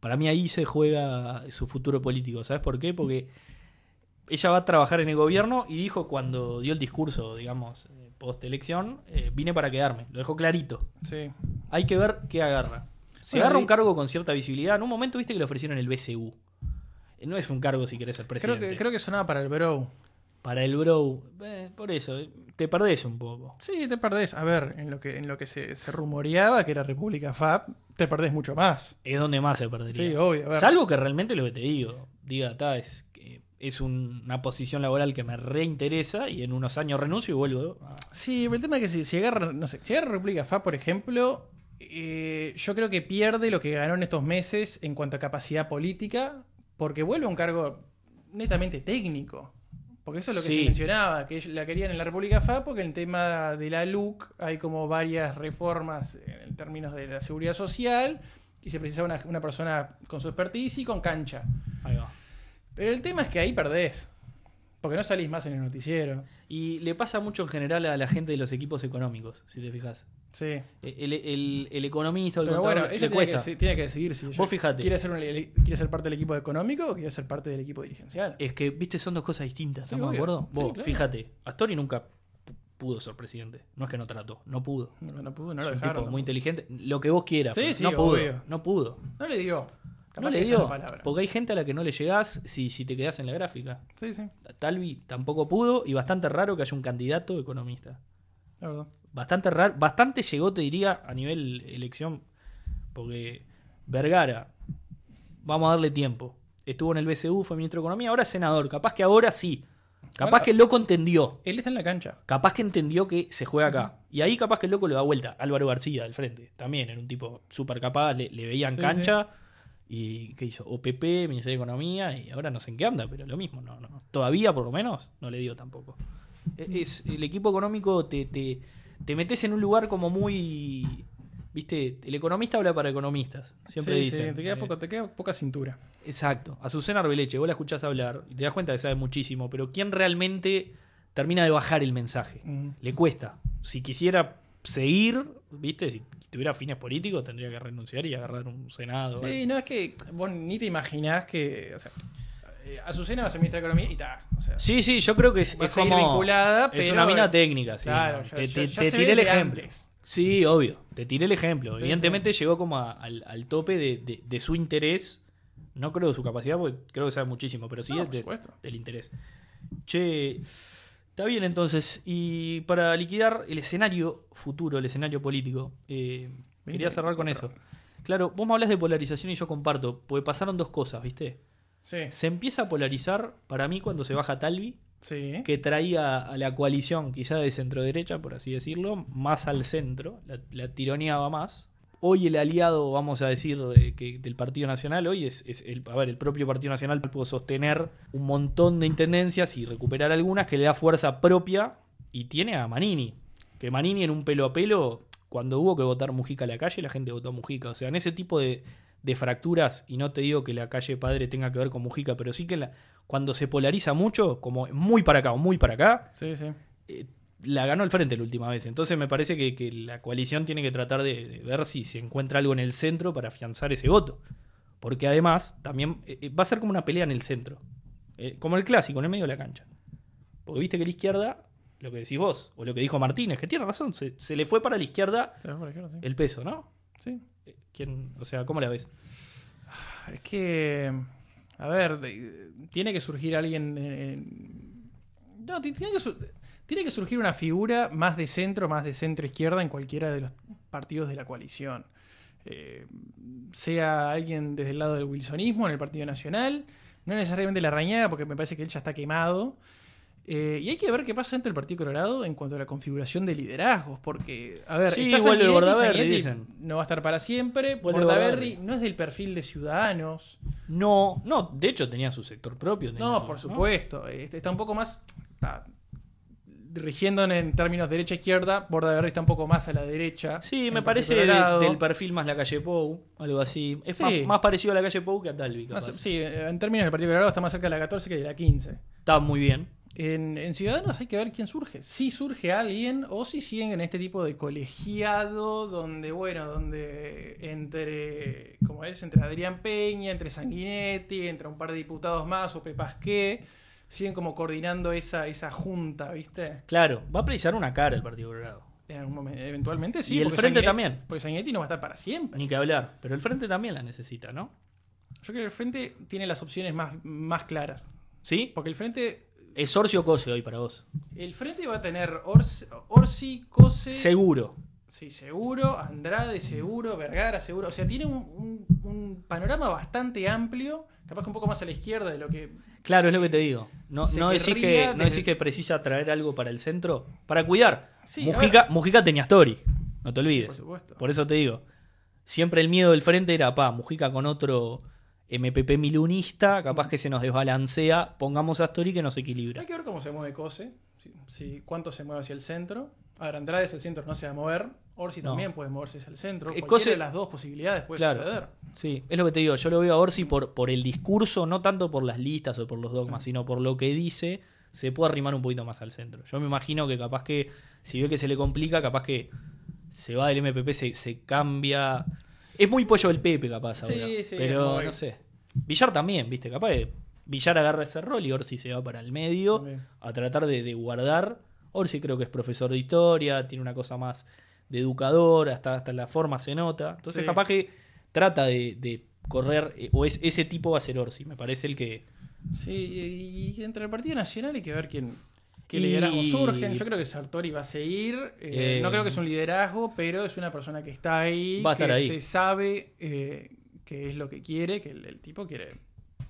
para mí ahí se juega su futuro político. ¿Sabes por qué? Porque ella va a trabajar en el gobierno y dijo cuando dio el discurso, digamos, post elección, vine para quedarme. Lo dejó clarito. Sí. Hay que ver qué agarra. Bueno, agarra un cargo con cierta visibilidad, en un momento viste que le ofrecieron el BCU. No es un cargo si querés ser Creo presidente. que, creo que sonaba para el Bro. Para el bro, eh, por eso, eh, te perdés un poco. Sí, te perdés. A ver, en lo que, en lo que se, se rumoreaba que era República Fab, te perdés mucho más. Es donde más se perdería. Sí, obvio. Salvo que realmente lo que te digo, diga, ta, es, que es un- una posición laboral que me reinteresa y en unos años renuncio y vuelvo. Sí, pero el tema es que si, si agarra, no sé, si agarra República FA, por ejemplo, eh, yo creo que pierde lo que ganó en estos meses en cuanto a capacidad política, porque vuelve a un cargo netamente técnico. Porque eso es lo que Sí. se mencionaba, que la querían en la República FA, porque en el tema de la LUC hay como varias reformas en términos de la seguridad social y se precisaba una, una persona con su expertise y con cancha. Ahí va. Pero el tema es que ahí perdés, porque no salís más en el noticiero. Y le pasa mucho en general a la gente de los equipos económicos, si te fijas. Sí. El, el- el economista o el Pero contador bueno, le ella tiene que, cuesta. tiene que decidir si Vos fijate. quiere ser, un- quiere ser parte del equipo económico o quiere ser parte del equipo dirigencial. Es que, viste, son dos cosas distintas, Sí, ¿estamos de acuerdo? Sí, Vos, claro. fíjate, Astori nunca pu- pudo ser presidente. No es que no trató, no pudo. No, no pudo, no es lo un dejaron. tipo no. muy inteligente. Lo que vos quieras. Sí, sí, no pudo. No pudo. No le dio. Capaz No le palabra. Porque hay gente a la que no le llegás si, si te quedás en la gráfica. Sí, sí, Talvi tampoco pudo y bastante raro que haya un candidato economista. la verdad. Bastante raro, bastante llegó, te diría, a nivel elección, porque Vergara, vamos a darle tiempo. Estuvo en el BCU, fue ministro de Economía, ahora es senador. Capaz que ahora sí. Capaz Ahora- que el loco entendió. Él está en la cancha. Capaz que entendió que se juega acá. Y ahí capaz que el loco le da vuelta. Álvaro García del frente. También era un tipo súper capaz, le, le veían Sí, cancha. ¿Y qué hizo? OPP, Ministerio de Economía, y ahora no sé en qué anda, pero lo mismo. No, no. Todavía, por lo menos, no le dio tampoco. E- Es, el equipo económico te, te, te metes en un lugar como muy. ¿Viste? El economista habla para economistas. Siempre Sí, dicen. sí, te, queda poco, te queda poca cintura. Exacto. Azucena Arbeleche, vos la escuchás hablar y te das cuenta que sabe muchísimo, pero ¿quién realmente termina de bajar el mensaje? Mm. Le cuesta. Si quisiera seguir, ¿viste? Si tuviera fines políticos, tendría que renunciar y agarrar un senado. Sí, no, es que vos ni te imaginás que. O sea, eh, Azucena va a ser ministra de Economía y. O sea, Sí, sí, yo creo que es, va es como. vinculada, es una mina técnica, sí. Claro, ya- te ya- te- ya te se tiré el ejemplo. antes. Sí, obvio. Te tiré el ejemplo. Sí, Evidentemente llegó como a- al, al tope de, de- de su interés. No creo de su capacidad, porque creo que sabe muchísimo, pero sí No, es de- del interés. Che, está bien entonces. Y para liquidar el escenario futuro, el escenario político, eh, quería cerrar con eso. Claro, vos me hablas de polarización y yo comparto, porque pasaron dos cosas, ¿viste? Sí, Se empieza a polarizar para mí cuando se baja Talvi, sí. que traía a la coalición quizá de centro derecha, por así decirlo, más al centro, la, la tironeaba más. Hoy el aliado, vamos a decir, eh, que del Partido Nacional, hoy es, es el, a ver, el propio Partido Nacional pudo sostener un montón de intendencias y recuperar algunas que le da fuerza propia y tiene a Manini, que Manini en un pelo a pelo, cuando hubo que votar Mujica a la calle, la gente votó a Mujica. O sea, en ese tipo de, de fracturas, y no te digo que la calle Padre tenga que ver con Mujica, pero sí que la- cuando se polariza mucho, como muy para acá o muy para acá, Sí, sí. eh, la ganó el frente la última vez. Entonces me parece que, que la coalición tiene que tratar de, de ver si se encuentra algo en el centro para afianzar ese voto. Porque además también eh, eh, va a ser como una pelea en el centro. Eh, como el clásico, en el medio de la cancha. Porque viste que la izquierda, lo que decís vos, o lo que dijo Martínez, que tiene razón, se, se le fue para la izquierda el peso, ¿no? Sí. ¿Quién, o sea, ¿cómo la ves? Es que, a ver, tiene que surgir alguien. en- no, ti- tiene que, su- tiene que surgir una figura más de centro, más de centro izquierda en cualquiera de los partidos de la coalición. eh, sea alguien desde el lado del wilsonismo en el Partido Nacional, no necesariamente la rañada, porque me parece que él ya está quemado. Eh, y hay que ver qué pasa dentro del Partido Colorado en cuanto a la configuración de liderazgos, porque, a ver, Sí, vuelve Sanguinetti, Bordaberry, dicen. no va a estar para siempre, Bordaberry no es del perfil de Ciudadanos, No, no, de hecho tenía su sector propio. no, su- por supuesto, este, está un poco más, está rigiendo en términos derecha-izquierda, Bordaberry está un poco más a la derecha. Sí, me parece de- del perfil más la calle Pou, algo así. Es Sí. más, más parecido a la calle Pou que a Talvi. Más- capaz. sí, en términos del Partido Colorado está más cerca de la 14 que de la 15. Está muy bien. En, en Ciudadanos hay que ver quién surge. Si surge alguien o si siguen en este tipo de colegiado donde, bueno, donde entre, como es, entre Adrián Peña, entre Sanguinetti, entre un par de diputados más o Pepasqué, siguen como coordinando esa, esa junta, ¿viste? Claro, va a precisar una cara el Partido Colorado. En algún momento, eventualmente sí. Y el Frente Sanguinetti- también. Porque Sanguinetti no va a estar para siempre. Ni que hablar. Pero el frente también la necesita, ¿no? Yo creo que el Frente tiene las opciones más, más claras. ¿Sí? Porque el Frente Es Orsi o Cose hoy para vos. El frente va a tener Orsi, Orsi Cose, Seguro. Sí, seguro, Andrade seguro, Vergara seguro. O sea, tiene un, un- un panorama bastante amplio, capaz que un poco más a la izquierda de lo que... Claro, es lo que te digo. No, no, decís, que, no desde- decís que precisa traer algo para el centro. Para cuidar. Sí, Mujica, Mujica tenía story. No te olvides. Por supuesto. Por eso te digo. Siempre el miedo del frente era, pa, Mujica con otro MPP milunista, capaz que se nos desbalancea. Pongamos a Story que nos equilibra. Hay que ver cómo se mueve Cose, si, si- cuánto se mueve hacia el centro. A ver, Andrade hacia el centro no se va a mover, Orsi No. también puede moverse hacia el centro. Cualquiera Cose- de las dos posibilidades puede Claro. suceder. Sí, es lo que te digo. Yo lo veo a Orsi por, por el discurso, no tanto por las listas o por los dogmas, sino por lo que dice, se puede arrimar un poquito más al centro. Yo me imagino que capaz que, si ve que se le complica, capaz que se va del MPP, se, se cambia. Es muy pollo del Pepe, capaz Sí, ahora. sí, pero es muy- no sé. Villar también, viste, capaz Villar agarra ese rol y Orsi se va para el medio También. a tratar de, de guardar. Orsi creo que es profesor de historia, tiene una cosa más de educador, hasta, hasta la forma se nota. Entonces Sí. capaz que trata de, de correr, eh, o es, ese tipo va a ser Orsi, me parece el que... Sí, y, y entre el Partido Nacional hay que ver quién, qué Y- liderazgo surgen. Yo creo que Sartori va a seguir. eh, Eh, no creo que es un liderazgo, pero es una persona que está ahí, Va a estar que ahí. se sabe qué es lo que quiere, que el, el tipo quiere,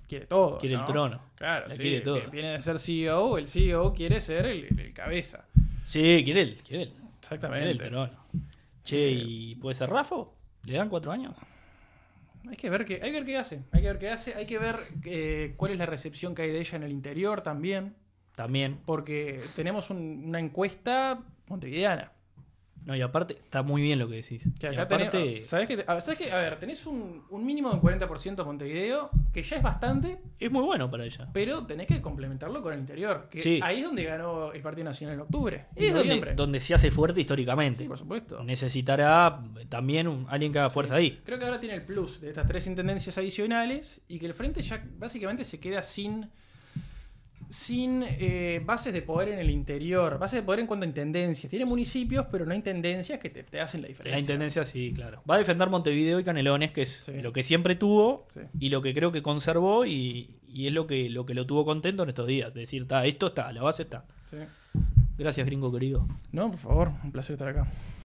quiere todo. Quiere el ¿no? trono. Claro, La sí, quiere todo. viene de ser CEO, el CEO quiere ser el, el- el cabeza. Sí, quiere él, quiere él. Quiere el Exactamente. trono. Che, ¿y puede ser Rafo? ¿Le dan cuatro años? Hay que ver qué, hay que ver qué hace. Hay que ver qué hace. Hay que ver eh, cuál es la recepción que hay de ella en el interior también. También. Porque tenemos un- una encuesta montevideana. No, y aparte, está muy bien lo que decís. Que Y acá aparte, tenés- ¿sabés que, a, ¿sabés que? A ver, tenés un, un mínimo de un 40% Montevideo, que ya es bastante, es muy bueno para ella. pero tenés que complementarlo con el interior. Que Sí. Ahí es donde ganó el Partido Nacional en octubre. en Es donde, donde se hace fuerte históricamente. Sí, por supuesto. Necesitará también un- alguien que haga fuerza ahí. Creo que ahora tiene el plus de estas tres intendencias adicionales y que el frente ya básicamente se queda sin sin eh, bases de poder en el interior, bases de poder en cuanto a intendencias. Tiene municipios, pero no intendencias que te, te hacen la diferencia. La intendencia sí, claro. Va a defender Montevideo y Canelones, que es Sí. lo que siempre tuvo Sí. y lo que creo que conservó y, y es lo que, lo que lo tuvo contento en estos días. Decir, "Ta, esto está, la base está. Sí. Gracias, gringo querido. No, por favor, un placer estar acá.